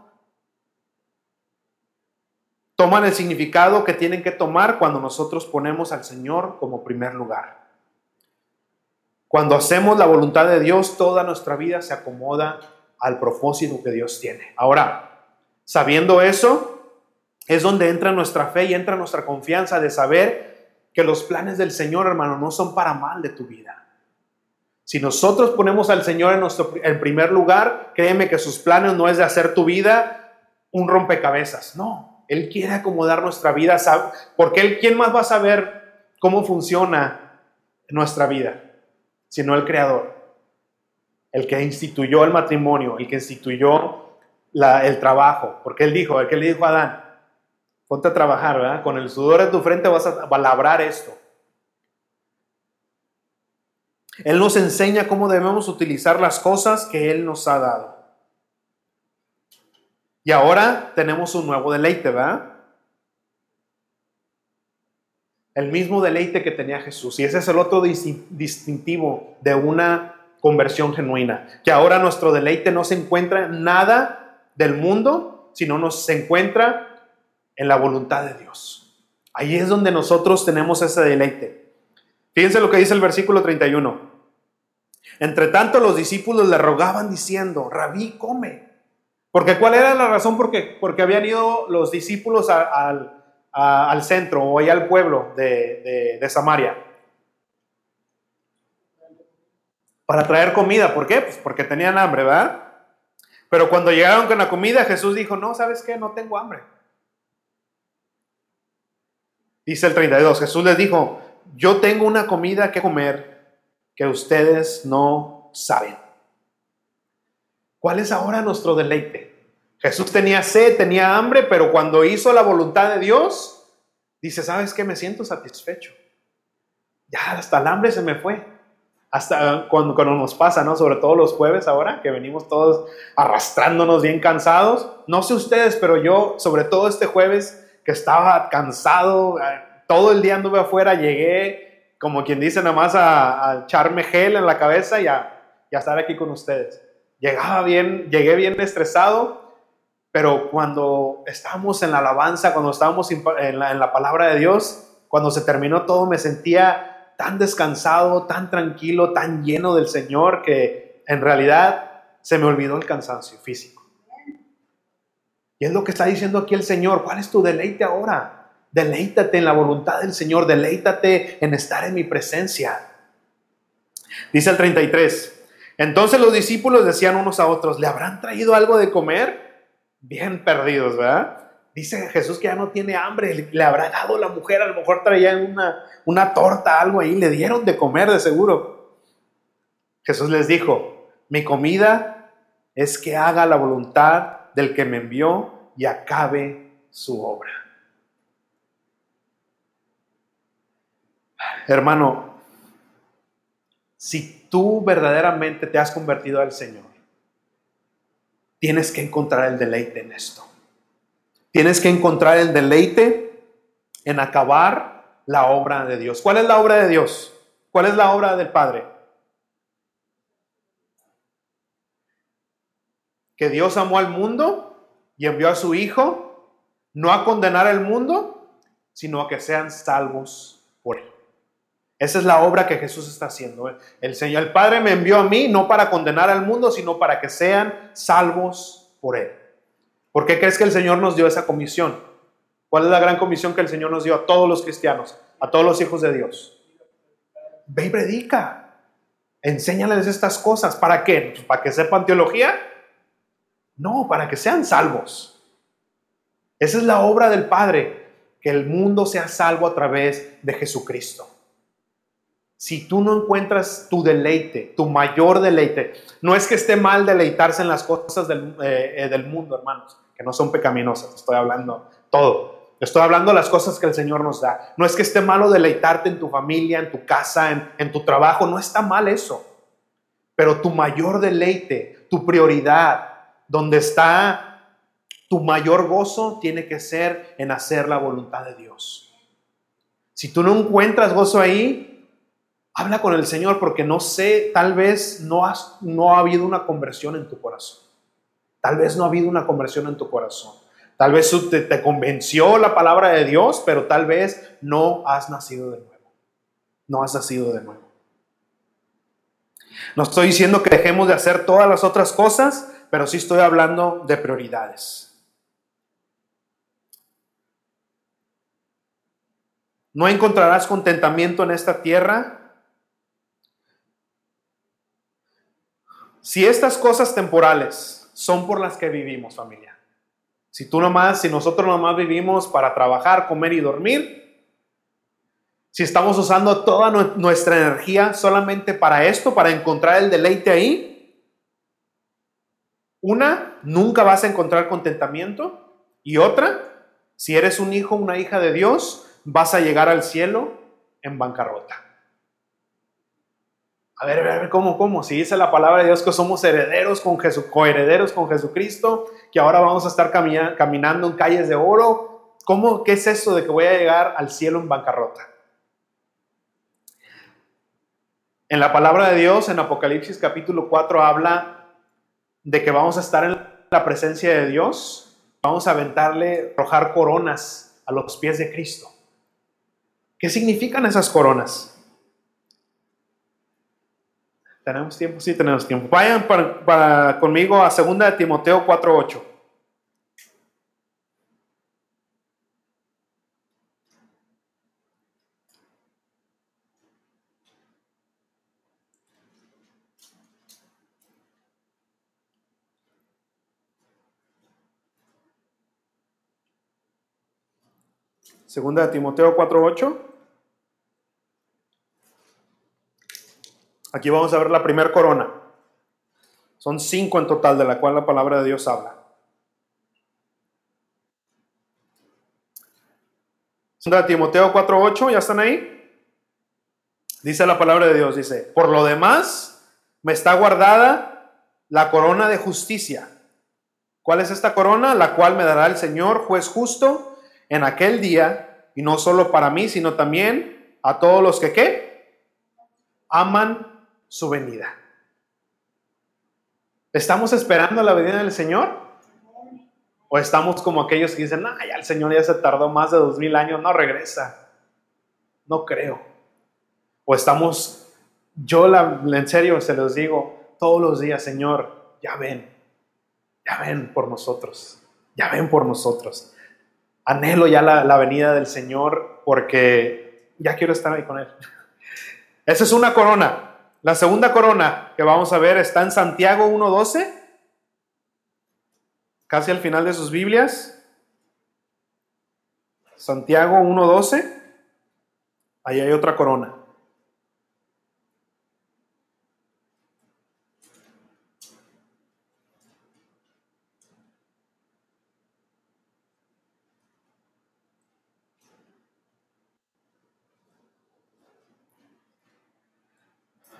toman el significado que tienen que tomar cuando nosotros ponemos al Señor como primer lugar. Cuando hacemos la voluntad de Dios, toda nuestra vida se acomoda al propósito que Dios tiene. Ahora, sabiendo eso, es donde entra nuestra fe y entra nuestra confianza de saber que los planes del Señor, hermano, no son para mal de tu vida. Si nosotros ponemos al Señor en, nuestro, en primer lugar, créeme que sus planes no es de hacer tu vida un rompecabezas. No, Él quiere acomodar nuestra vida. Porque Él, ¿quién más va a saber cómo funciona nuestra vida? Sino el Creador. El que instituyó el matrimonio, el que instituyó el trabajo. Porque Él dijo, el que le dijo a Adán, ponte a trabajar, ¿verdad? Con el sudor de tu frente vas a labrar esto. Él nos enseña cómo debemos utilizar las cosas que Él nos ha dado. Y ahora tenemos un nuevo deleite, ¿verdad? El mismo deleite que tenía Jesús. Y ese es el otro distintivo de una conversión genuina. Que ahora nuestro deleite no se encuentra en nada del mundo, sino nos se encuentra en la voluntad de Dios. Ahí es donde nosotros tenemos ese deleite. Fíjense lo que dice el versículo 31. Entre tanto los discípulos le rogaban diciendo, rabí, come. Porque ¿cuál era la razón? Porque, porque habían ido los discípulos al centro o allá al pueblo de, de, Samaria. Para traer comida. ¿Por qué? Pues porque tenían hambre. Pero cuando llegaron con la comida, Jesús dijo, no, ¿sabes qué? No tengo hambre. Dice el 32, Jesús les dijo, yo tengo una comida que comer que ustedes no saben. ¿Cuál es ahora nuestro deleite? Jesús tenía sed, tenía hambre, pero cuando hizo la voluntad de Dios, dice, ¿sabes qué? Me siento satisfecho. Ya, hasta el hambre se me fue. Hasta cuando, nos pasa, ¿no? Sobre todo los jueves ahora, que venimos todos arrastrándonos bien cansados. No sé ustedes, pero yo, sobre todo este jueves, que estaba cansado, todo el día anduve afuera, llegué, como quien dice, nada más a, echarme gel en la cabeza y a, estar aquí con ustedes. Llegaba bien, llegué bien estresado, pero cuando estábamos en la alabanza, cuando estábamos en la, en la palabra de Dios, cuando se terminó todo, me sentía tan descansado, tan tranquilo, tan lleno del Señor, que en realidad se me olvidó el cansancio físico. Y es lo que está diciendo aquí el Señor. ¿Cuál es tu deleite ahora? Deleítate en la voluntad del Señor, deleítate en estar en mi presencia. Dice el 33. Entonces los discípulos decían unos a otros, ¿le habrán traído algo de comer? Bien perdidos, ¿verdad? Dice Jesús que ya no tiene hambre, le habrá dado la mujer, a lo mejor traía una, una torta, algo ahí, le dieron de comer de seguro. Jesús les dijo, mi comida es que haga la voluntad del que me envió y acabe su obra. Hermano, si tú verdaderamente te has convertido al Señor, tienes que encontrar el deleite en esto. Tienes que encontrar el deleite en acabar la obra de Dios. ¿Cuál es la obra de Dios? ¿Cuál es la obra del Padre? Que Dios amó al mundo y envió a su Hijo no a condenar al mundo, sino a que sean salvos. Esa es la obra que Jesús está haciendo. El Señor, el Padre me envió a mí no para condenar al mundo, sino para que sean salvos por Él. ¿Por qué crees que el Señor nos dio esa comisión? ¿Cuál es la gran comisión que el Señor nos dio a todos los cristianos, a todos los hijos de Dios? Ve y predica. Enséñales estas cosas. ¿Para qué? ¿Para que sepan teología? No, para que sean salvos. Esa es la obra del Padre, que el mundo sea salvo a través de Jesucristo si tú no encuentras tu deleite, tu mayor deleite, no es que esté mal deleitarse en las cosas del, eh, eh, del mundo, hermanos, que no son pecaminosas, estoy hablando todo. Estoy hablando las cosas que el Señor nos da. No es que esté malo deleitarte en tu familia, en tu casa, en, en tu trabajo, no está mal eso. Pero tu mayor deleite, tu prioridad, donde está tu mayor gozo, tiene que ser en hacer la voluntad de Dios. Si tú no encuentras gozo ahí, Habla con el Señor porque no sé, tal vez no, has, no ha habido una conversión en tu corazón. Tal vez no ha habido una conversión en tu corazón. Tal vez te, te convenció la palabra de Dios, pero tal vez no has nacido de nuevo. No has nacido de nuevo. No estoy diciendo que dejemos de hacer todas las otras cosas, pero sí estoy hablando de prioridades. No encontrarás contentamiento en esta tierra Si estas cosas temporales son por las que vivimos, familia, si tú nomás, si nosotros nomás vivimos para trabajar, comer y dormir, si estamos usando toda nuestra energía solamente para esto, para encontrar el deleite ahí, una, nunca vas a encontrar contentamiento. Y otra, si eres un hijo, una hija de Dios, vas a llegar al cielo en bancarrota. A ver, a ver, ¿cómo, cómo? Si dice la palabra de Dios que somos herederos con Jesús, coherederos con Jesucristo, que ahora vamos a estar caminando en calles de oro, ¿cómo, qué es eso de que voy a llegar al cielo en bancarrota? En la palabra de Dios, en Apocalipsis capítulo 4, habla de que vamos a estar en la presencia de Dios, vamos a aventarle, arrojar coronas a los pies de Cristo. ¿Qué significan esas coronas? ¿Tenemos tiempo? Sí, tenemos tiempo. Vayan para, conmigo a 2 de Timoteo 4.8. Segunda de Timoteo 4.8. Aquí vamos a ver la primera corona. Son cinco en total de la cual la palabra de Dios habla. de Timoteo 4:8, ¿ya están ahí? Dice la palabra de Dios, dice, por lo demás me está guardada la corona de justicia. ¿Cuál es esta corona? La cual me dará el Señor, juez justo, en aquel día, y no solo para mí, sino también a todos los que, ¿qué? Aman su venida. ¿Estamos esperando la venida del Señor? ¿O estamos como aquellos que dicen, ah, ya el Señor ya se tardó más de dos mil años, no regresa? No creo. ¿O estamos, yo la, en serio se los digo, todos los días, Señor, ya ven, ya ven por nosotros, ya ven por nosotros. Anhelo ya la, la venida del Señor porque ya quiero estar ahí con Él. Esa es una corona. La segunda corona que vamos a ver está en Santiago 1.12, casi al final de sus Biblias. Santiago 1.12, ahí hay otra corona.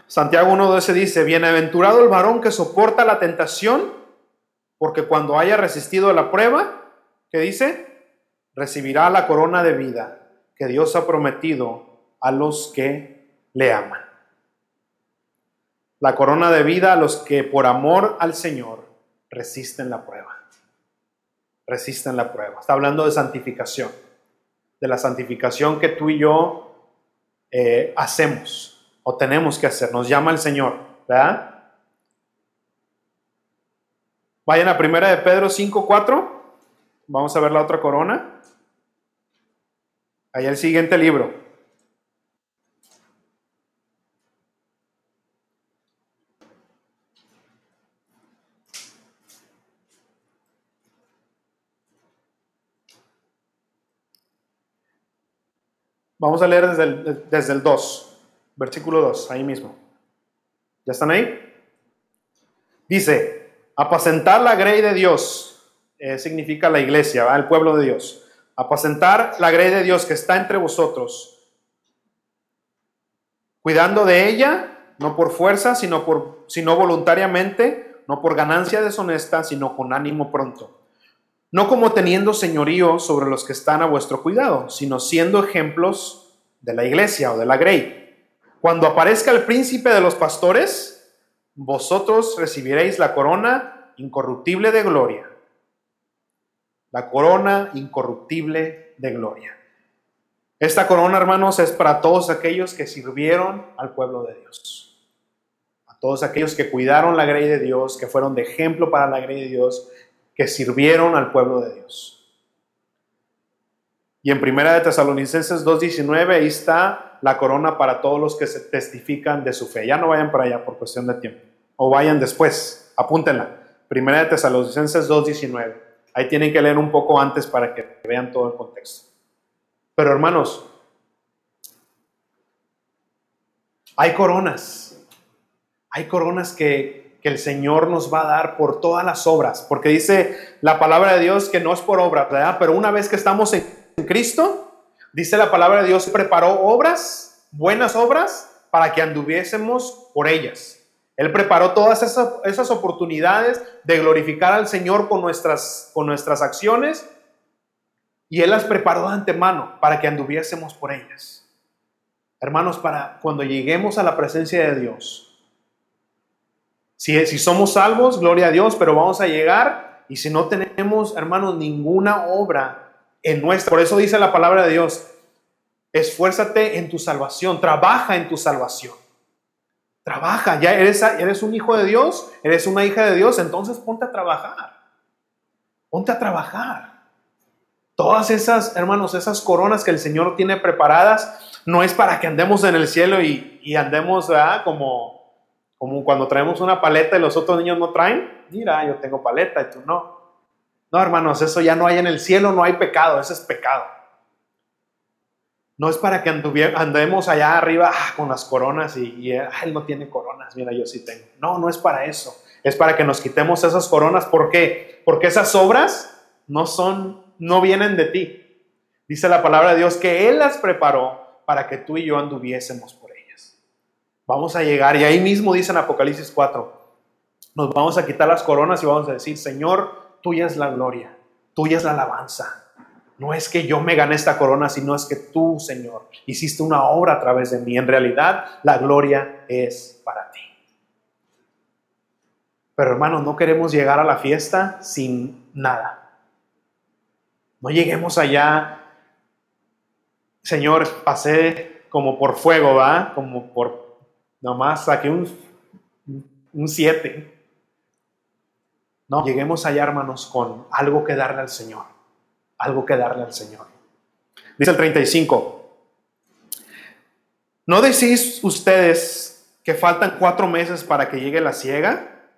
Santiago 1.12 dice, bienaventurado el varón que soporta la tentación, porque cuando haya resistido la prueba, ¿qué dice? Recibirá la corona de vida que Dios ha prometido a los que le aman. La corona de vida a los que por amor al Señor resisten la prueba. Resisten la prueba. Está hablando de santificación, de la santificación que tú y yo eh, hacemos o tenemos que hacer. Nos llama el Señor, ¿verdad? Vayan a primera de Pedro 5, 4. Vamos a ver la otra corona. Ahí el siguiente libro. Vamos a leer desde el, desde el 2 versículo 2, ahí mismo. ¿Ya están ahí? Dice, apacentar la grey de Dios, eh, significa la iglesia, el pueblo de Dios. Apacentar la grey de Dios que está entre vosotros, cuidando de ella, no por fuerza, sino, por, sino voluntariamente, no por ganancia deshonesta, sino con ánimo pronto. No como teniendo señorío sobre los que están a vuestro cuidado, sino siendo ejemplos de la iglesia o de la grey. Cuando aparezca el príncipe de los pastores, vosotros recibiréis la corona incorruptible de gloria. La corona incorruptible de gloria. Esta corona, hermanos, es para todos aquellos que sirvieron al pueblo de Dios. A todos aquellos que cuidaron la grey de Dios, que fueron de ejemplo para la grey de Dios, que sirvieron al pueblo de Dios. Y en Primera de Tesalonicenses 2.19 ahí está la corona para todos los que se testifican de su fe. Ya no vayan para allá por cuestión de tiempo. o vayan después, apúntenla. Primera de Tesalonicenses 2.19. Ahí tienen que leer un poco antes para que vean todo el contexto. Pero hermanos, hay coronas. Hay coronas que, que el Señor nos va a dar por todas las obras. Porque dice la palabra de Dios que no es por obra, ¿verdad? Pero una vez que estamos en Cristo, dice la palabra de Dios, preparó obras, buenas obras, para que anduviésemos por ellas. Él preparó todas esas, oportunidades de glorificar al Señor con nuestras, con nuestras acciones y Él las preparó de antemano para que anduviésemos por ellas. Hermanos, para cuando lleguemos a la presencia de Dios, si, si somos salvos, gloria a Dios, pero vamos a llegar y si no tenemos, hermanos, ninguna obra por eso dice la palabra de Dios, esfuérzate en tu salvación, trabaja en tu salvación. Trabaja, ya eres, un hijo de Dios, eres una hija de Dios, entonces ponte a trabajar. Ponte a trabajar. Todas esas, hermanos, esas coronas que el Señor tiene preparadas, no es para que andemos en el cielo y, y andemos como, como cuando traemos una paleta y los otros niños no traen. Mira, yo tengo paleta y tú no. No, hermanos, eso ya no hay en el cielo, no hay pecado, ese es pecado. No es para que andemos allá arriba ah, con las coronas y, ah, él no tiene coronas, mira, yo sí tengo. No, no es para eso. Es para que nos quitemos esas coronas. ¿Por qué? Porque esas obras no son, no vienen de ti. Dice la palabra de Dios que Él las preparó para que tú y yo anduviésemos por ellas. Vamos a llegar, y ahí mismo dice en Apocalipsis 4, nos vamos a quitar las coronas y vamos a decir, Señor, tuya es la gloria, tuya es la alabanza, no es que yo me gané esta corona, sino es que tú, Señor, hiciste una obra a través de mí. En realidad, la gloria es para ti. Pero hermanos, no queremos llegar a la fiesta sin nada. No lleguemos allá, Señor, pasé como por fuego, ¿va? Como por, nomás saqué un, un siete. No, lleguemos allá, hermanos, con algo que darle al Señor algo que darle al Señor. Dice el 35. ¿No decís ustedes que faltan cuatro meses para que llegue la ciega?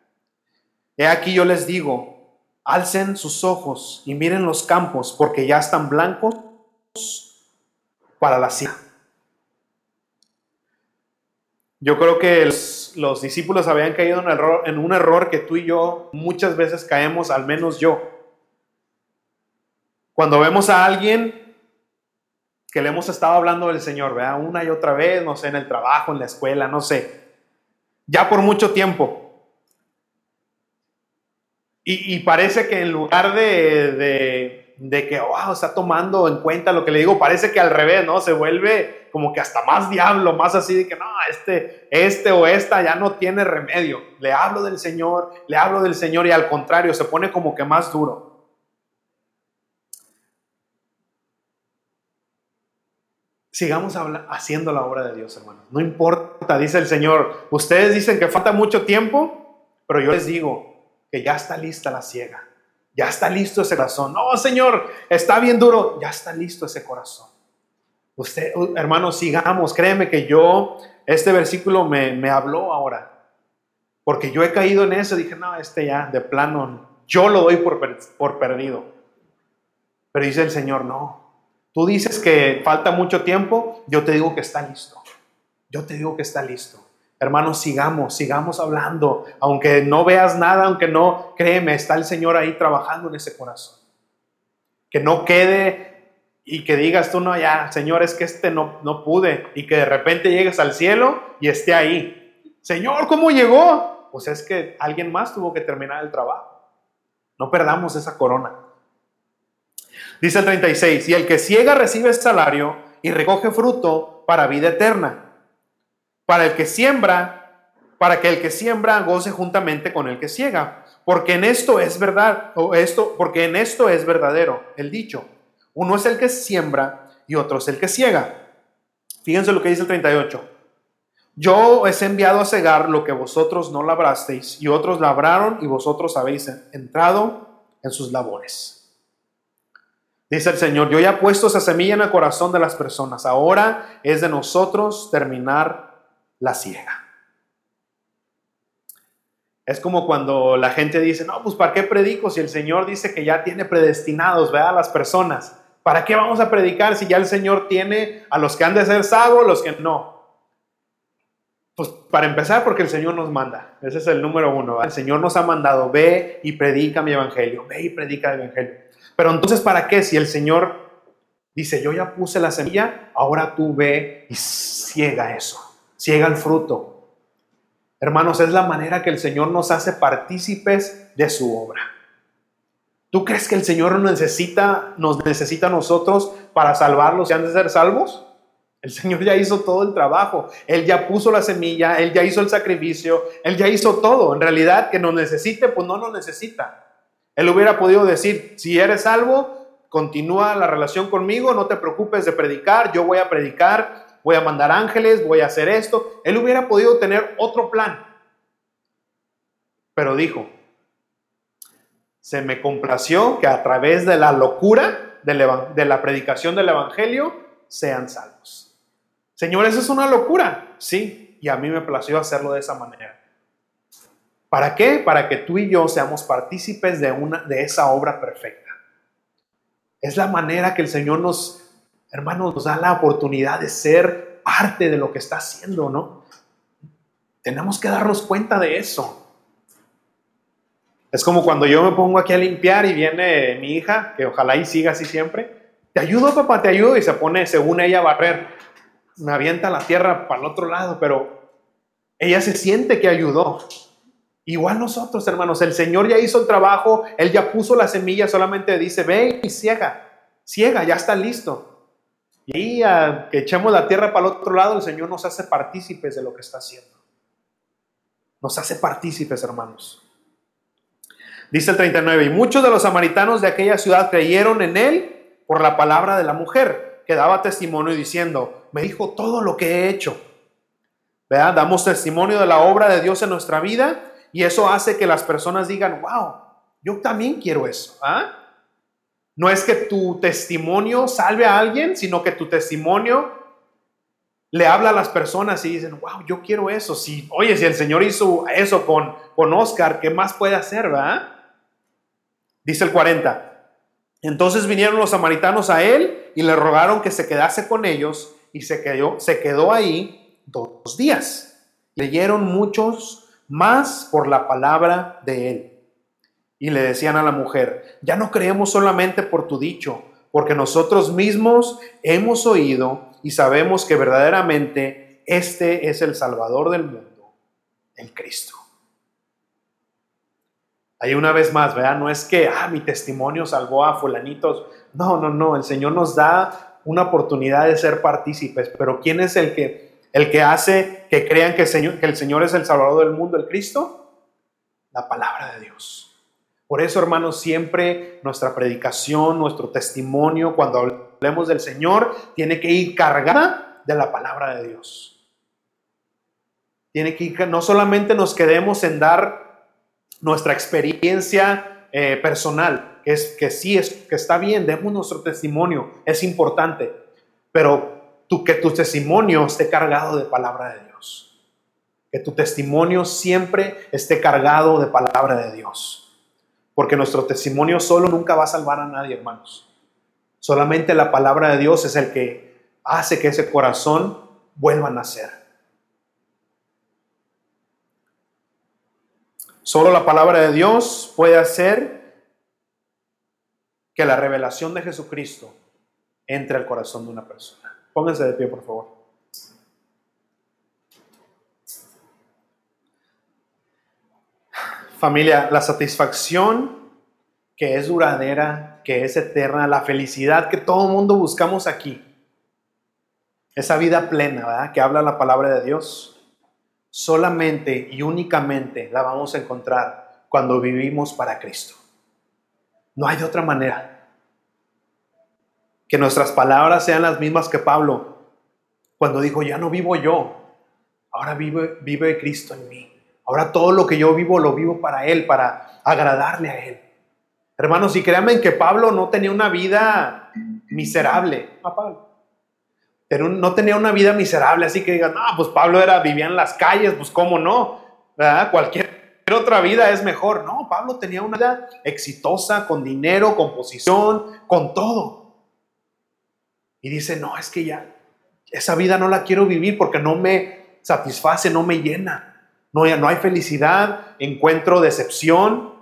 He aquí yo les digo, alcen sus ojos y miren los campos, porque ya están blancos para la ciega. Yo creo que los, discípulos habían caído en, error, en un error que tú y yo muchas veces caemos, al menos yo. Cuando vemos a alguien que le hemos estado hablando del Señor, vea, una y otra vez, no sé, en el trabajo, en la escuela, no sé, ya por mucho tiempo. Y, parece que en lugar de, de, que, wow, está tomando en cuenta lo que le digo, parece que al revés, ¿no? Se vuelve como que hasta más diablo, más así de que, no, este, este o esta ya no tiene remedio. Le hablo del Señor, le hablo del Señor y al contrario, se pone como que más duro. sigamos haciendo la obra de Dios, hermanos. No importa, dice el Señor. Ustedes dicen que falta mucho tiempo, pero yo les digo que ya está lista la ciega. Ya está listo ese corazón. No, Señor, está bien duro. Ya está listo ese corazón. Usted, hermanos, sigamos. Créeme que yo, este versículo me, me habló ahora. Porque yo he caído en eso. Dije, no, este ya, de plano, yo lo doy por, por perdido. Pero dice el Señor, no, Tú dices que falta mucho tiempo, yo te digo que está listo. Yo te digo que está listo. Hermanos, sigamos, sigamos hablando. Aunque no veas nada, aunque no, créeme, está el Señor ahí trabajando en ese corazón. Que no quede y que digas tú, no, ya, Señor, es que este no, no pude. Y que de repente llegues al cielo y esté ahí. Señor, ¿cómo llegó? Pues es que alguien más tuvo que terminar el trabajo. No perdamos esa corona. Dice el 36, y el que ciega recibe salario y recoge fruto para vida eterna. Para el que siembra, para que el que siembra goce juntamente con el que ciega. Porque en esto es verdad, o esto, porque en esto es verdadero el dicho. Uno es el que siembra y otro es el que ciega. Fíjense lo que dice el 38. Yo os he enviado a cegar lo que vosotros no labrasteis, y otros labraron y vosotros habéis entrado en sus labores. Dice el Señor, yo ya he puesto esa semilla en el corazón de las personas. Ahora es de nosotros terminar la ciega. Es como cuando la gente dice, no, pues ¿para qué predico si el Señor dice que ya tiene predestinados, ¿verdad? A las personas. ¿Para qué vamos a predicar si ya el Señor tiene a los que han de ser salvos, los que no? Pues para empezar, porque el Señor nos manda. Ese es el número uno. El Señor nos ha mandado, ve y predica mi evangelio, ve y predica el evangelio. Pero entonces, ¿para qué? Si el Señor dice, yo ya puse la semilla, ahora tú ve y ciega eso, ciega el fruto. Hermanos, es la manera que el Señor nos hace partícipes de su obra. ¿Tú crees que el Señor necesita, nos necesita a nosotros para salvarlos y han de ser salvos? El Señor ya hizo todo el trabajo. Él ya puso la semilla, Él ya hizo el sacrificio, Él ya hizo todo. En realidad, que nos necesite, pues no nos necesita. Él hubiera podido decir, si eres salvo, continúa la relación conmigo, no te preocupes de predicar, yo voy a predicar, voy a mandar ángeles, voy a hacer esto. Él hubiera podido tener otro plan. Pero dijo, se me complació que a través de la locura de la predicación del Evangelio sean salvos. Señor, eso es una locura. Sí, y a mí me plació hacerlo de esa manera. ¿Para qué? Para que tú y yo seamos partícipes de, una, de esa obra perfecta. Es la manera que el Señor nos, hermanos, nos da la oportunidad de ser parte de lo que está haciendo, ¿no? Tenemos que darnos cuenta de eso. Es como cuando yo me pongo aquí a limpiar y viene mi hija, que ojalá y siga así siempre. Te ayudo, papá, te ayudo. Y se pone, según ella, a barrer. Me avienta la tierra para el otro lado, pero ella se siente que ayudó. Igual nosotros, hermanos, el Señor ya hizo el trabajo, Él ya puso la semilla, solamente dice, ve y ciega, ciega, ya está listo. Y a que echemos la tierra para el otro lado, el Señor nos hace partícipes de lo que está haciendo. Nos hace partícipes, hermanos. Dice el 39, y muchos de los samaritanos de aquella ciudad creyeron en él por la palabra de la mujer, que daba testimonio diciendo, me dijo todo lo que he hecho. ¿Verdad? Damos testimonio de la obra de Dios en nuestra vida y eso hace que las personas digan, wow, yo también quiero eso. ¿ah? No es que tu testimonio salve a alguien, sino que tu testimonio le habla a las personas y dicen, wow, yo quiero eso. Si, oye, si el Señor hizo eso con, con Oscar, ¿qué más puede hacer, va? Dice el 40. Entonces vinieron los samaritanos a él y le rogaron que se quedase con ellos y se quedó, se quedó ahí dos días. Leyeron muchos más por la palabra de él. Y le decían a la mujer, ya no creemos solamente por tu dicho, porque nosotros mismos hemos oído y sabemos que verdaderamente este es el Salvador del mundo, el Cristo. Ahí una vez más, ¿verdad? No es que, ah, mi testimonio salvó a fulanitos. No, no, no, el Señor nos da una oportunidad de ser partícipes, pero ¿quién es el que, el que hace que crean que el, Señor, que el Señor es el Salvador del mundo, el Cristo? La palabra de Dios. Por eso, hermanos, siempre nuestra predicación, nuestro testimonio, cuando hablemos del Señor, tiene que ir cargada de la palabra de Dios. Tiene que ir, no solamente nos quedemos en dar nuestra experiencia eh, personal, que, es, que sí es, que está bien, demos nuestro testimonio, es importante, pero que tu testimonio esté cargado de palabra de Dios. Que tu testimonio siempre esté cargado de palabra de Dios. Porque nuestro testimonio solo nunca va a salvar a nadie, hermanos. Solamente la palabra de Dios es el que hace que ese corazón vuelva a nacer. Solo la palabra de Dios puede hacer que la revelación de Jesucristo entre al corazón de una persona. Pónganse de pie, por favor. Familia, la satisfacción que es duradera, que es eterna, la felicidad que todo mundo buscamos aquí, esa vida plena, ¿verdad? Que habla la palabra de Dios, solamente y únicamente la vamos a encontrar cuando vivimos para Cristo. No hay de otra manera. Que nuestras palabras sean las mismas que Pablo cuando dijo, ya no vivo yo, ahora vive, vive Cristo en mí. Ahora todo lo que yo vivo lo vivo para Él, para agradarle a Él. Hermanos, y créanme que Pablo no tenía una vida miserable. Pero no tenía una vida miserable, así que digan, no, pues Pablo era, vivía en las calles, pues cómo no, ¿verdad? Cualquier, otra vida es mejor. No, Pablo tenía una vida exitosa, con dinero, con posición, con todo. Y dice, no, es que ya, esa vida no la quiero vivir porque no me satisface, no me llena. No, hay felicidad, encuentro decepción.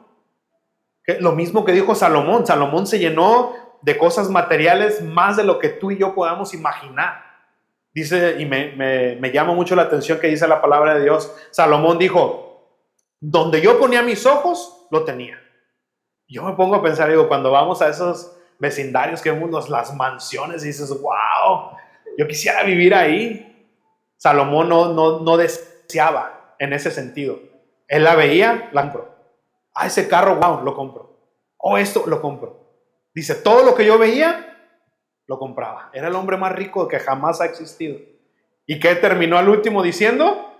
Lo mismo que dijo Salomón. Salomón se llenó de cosas materiales más de lo que tú y yo podamos imaginar. Dice, y me, llama mucho la atención que dice la palabra de Dios, Salomón dijo, donde yo ponía mis ojos, lo tenía. Yo me pongo a pensar, digo, cuando vamos a esos vecindarios que vemos las mansiones dices, wow, yo quisiera vivir ahí. Salomón no, no, no deseaba en ese sentido. Él la veía, la compró. Ah, ese carro, wow, lo compro. Oh, esto, lo compro. Dice, todo lo que yo veía, lo compraba. Era el hombre más rico que jamás ha existido. ¿Y qué terminó al último diciendo?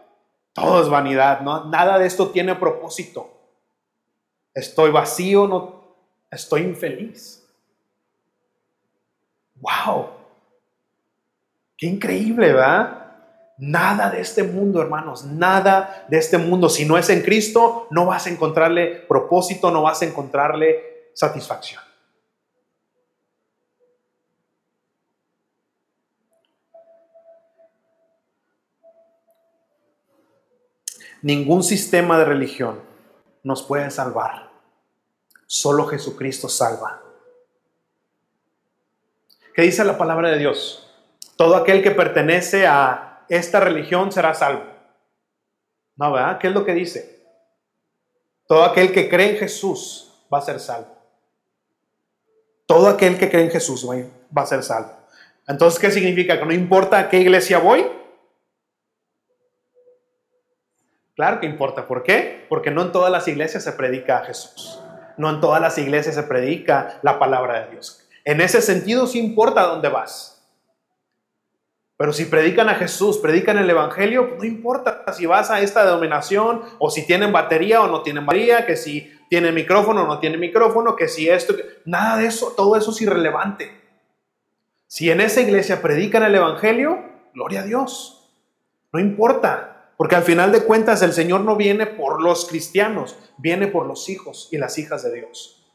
Todo es vanidad, nada de esto tiene propósito. Estoy vacío, no, estoy infeliz. ¡Wow! ¡Qué increíble, ¿verdad? Nada de este mundo, hermanos, nada de este mundo. Si no es en Cristo, no vas a encontrarle propósito, no vas a encontrarle satisfacción. Ningún sistema de religión nos puede salvar. Solo Jesucristo salva. ¿Qué dice la palabra de Dios? Todo aquel que pertenece a esta religión será salvo. No, ¿verdad? ¿Qué es lo que dice? Todo aquel que cree en Jesús va a ser salvo. Todo aquel que cree en Jesús va a ser salvo. Entonces, ¿qué significa? Que no importa a qué iglesia voy, Claro que importa. ¿Por qué? Porque no en todas las iglesias se predica a Jesús. No en todas las iglesias se predica la palabra de Dios. En ese sentido sí importa dónde vas. Pero si predican a Jesús, predican el Evangelio, pues no importa si vas a esta denominación o si tienen batería o no tienen batería, que si tienen micrófono o no tienen micrófono, que si esto, nada de eso, todo eso es irrelevante. Si en esa iglesia predican el Evangelio, gloria a Dios. No importa. Porque al final de cuentas el Señor no viene por los cristianos, viene por los hijos y las hijas de Dios.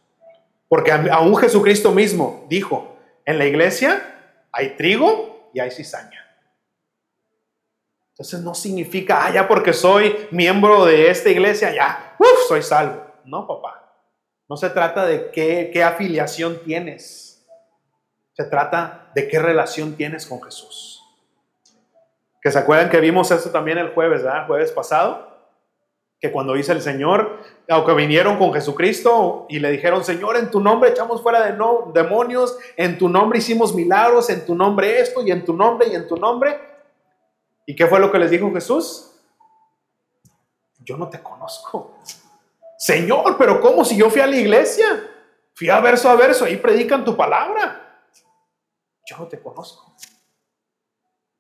Porque aún Jesucristo mismo dijo, en la iglesia hay trigo y hay cizaña. Entonces no significa, ah, ya porque soy miembro de esta iglesia, ya, uff, soy salvo. No, papá. No se trata de qué, qué afiliación tienes. Se trata de qué relación tienes con Jesús. Que se acuerdan que vimos esto también el jueves, ¿verdad? Jueves pasado. Que cuando dice el Señor, aunque vinieron con Jesucristo y le dijeron, Señor, en tu nombre echamos fuera de no, demonios, en tu nombre hicimos milagros, en tu nombre esto y en tu nombre y en tu nombre. ¿Y qué fue lo que les dijo Jesús? Yo no te conozco. Señor, pero ¿cómo si yo fui a la iglesia? Fui a verso a verso, ahí predican tu palabra. Yo no te conozco.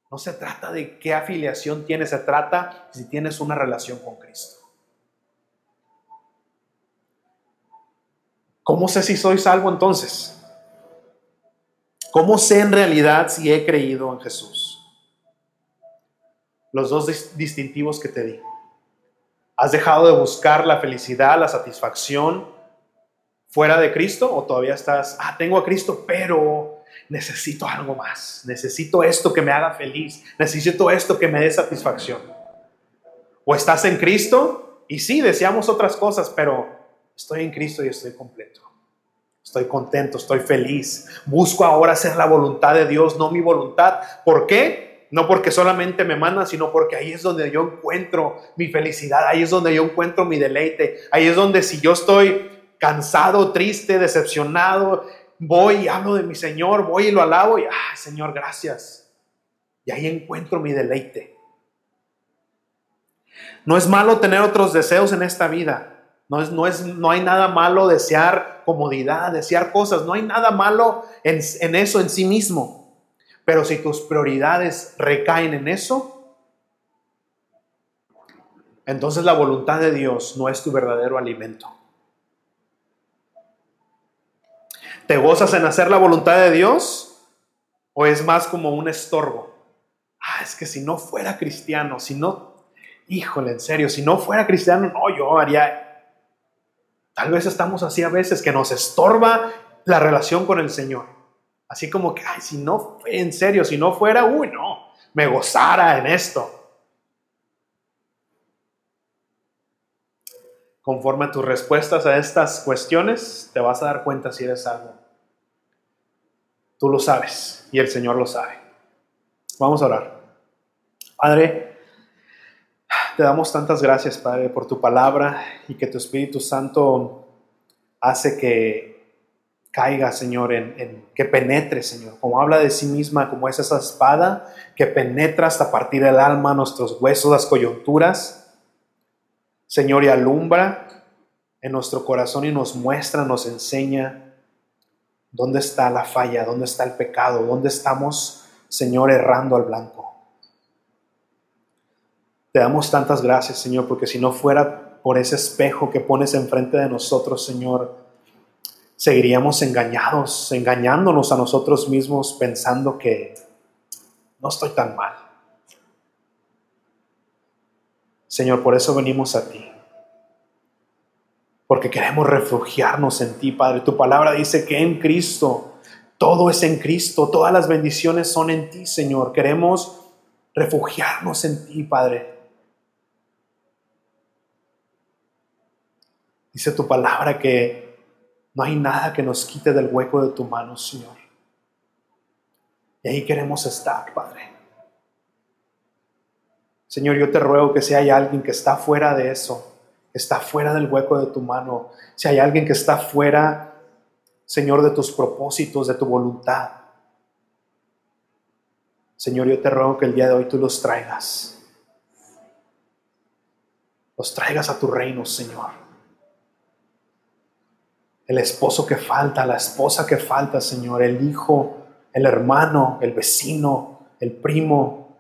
No se trata de qué afiliación tienes, se trata si tienes una relación con Cristo. ¿Cómo sé si soy salvo entonces? ¿Cómo sé en realidad si he creído en Jesús? Los dos distintivos que te di. ¿Has dejado de buscar la felicidad, la satisfacción fuera de Cristo o todavía estás, ah, tengo a Cristo, pero necesito algo más, necesito esto que me haga feliz, necesito esto que me dé satisfacción. O estás en Cristo y sí, deseamos otras cosas, pero estoy en Cristo y estoy completo. Estoy contento, estoy feliz. Busco ahora hacer la voluntad de Dios, no mi voluntad. ¿Por qué? No porque solamente me manda, sino porque ahí es donde yo encuentro mi felicidad, ahí es donde yo encuentro mi deleite, ahí es donde si yo estoy cansado, triste, decepcionado, voy y hablo de mi Señor, voy y lo alabo y, ay Señor, gracias. Y ahí encuentro mi deleite. No es malo tener otros deseos en esta vida. No, es, no, es, no hay nada malo desear comodidad, desear cosas. No hay nada malo en eso en sí mismo. Pero si tus prioridades recaen en eso, entonces la voluntad de Dios no es tu verdadero alimento. ¿Te gozas en hacer la voluntad de Dios? ¿O es más como un estorbo? Ah, es que si no fuera cristiano, si no... híjole, en serio, si no fuera cristiano, no, yo haría... Tal vez estamos así a veces que nos estorba la relación con el Señor. Así como que, ay, si no, en serio, si no fuera, uy, no, me gozara en esto. Conforme a tus respuestas a estas cuestiones, te vas a dar cuenta si eres algo. Tú lo sabes y el Señor lo sabe. Vamos a orar. Padre, te damos tantas gracias, Padre, por tu palabra y que tu Espíritu Santo hace que caiga, Señor, en, que penetre, Señor. Como habla de sí misma, como es esa espada que penetra hasta partir el alma, nuestros huesos, las coyunturas. Señor, y alumbra en nuestro corazón y nos muestra, nos enseña dónde está la falla, dónde está el pecado, dónde estamos, Señor, errando al blanco. Te damos tantas gracias, Señor, porque si no fuera por ese espejo que pones enfrente de nosotros, Señor, seguiríamos engañados, engañándonos a nosotros mismos pensando que no estoy tan mal. Señor, por eso venimos a ti. Porque queremos refugiarnos en ti, Padre. Tu palabra dice que en Cristo, todo es en Cristo, todas las bendiciones son en ti, Señor. Queremos refugiarnos en ti, Padre. Dice tu palabra que no hay nada que nos quite del hueco de tu mano, Señor. Y ahí queremos estar, Padre. Señor, yo te ruego que si hay alguien que está fuera de eso, está fuera del hueco de tu mano, si hay alguien que está fuera, Señor, de tus propósitos, de tu voluntad, Señor, yo te ruego que el día de hoy tú los traigas. Los traigas a tu reino, Señor el esposo que falta, la esposa que falta, Señor, el hijo, el hermano, el vecino, el primo.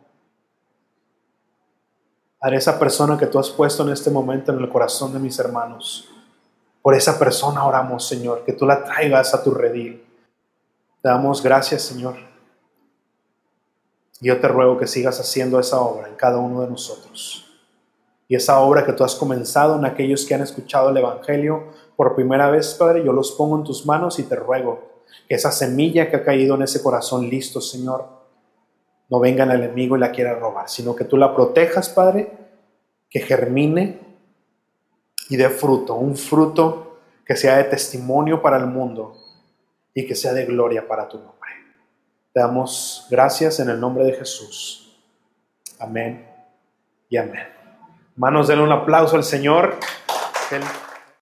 Haré esa persona que tú has puesto en este momento en el corazón de mis hermanos. Por esa persona oramos, Señor, que tú la traigas a tu redil. Te damos gracias, Señor. Yo te ruego que sigas haciendo esa obra en cada uno de nosotros. Y esa obra que tú has comenzado en aquellos que han escuchado el Evangelio por primera vez, Padre, yo los pongo en tus manos y te ruego que esa semilla que ha caído en ese corazón listo, Señor, no venga el enemigo y la quiera robar, sino que tú la protejas, Padre, que germine y dé fruto, un fruto que sea de testimonio para el mundo y que sea de gloria para tu nombre. Te damos gracias en el nombre de Jesús. Amén y amén. Manos, denle un aplauso al Señor.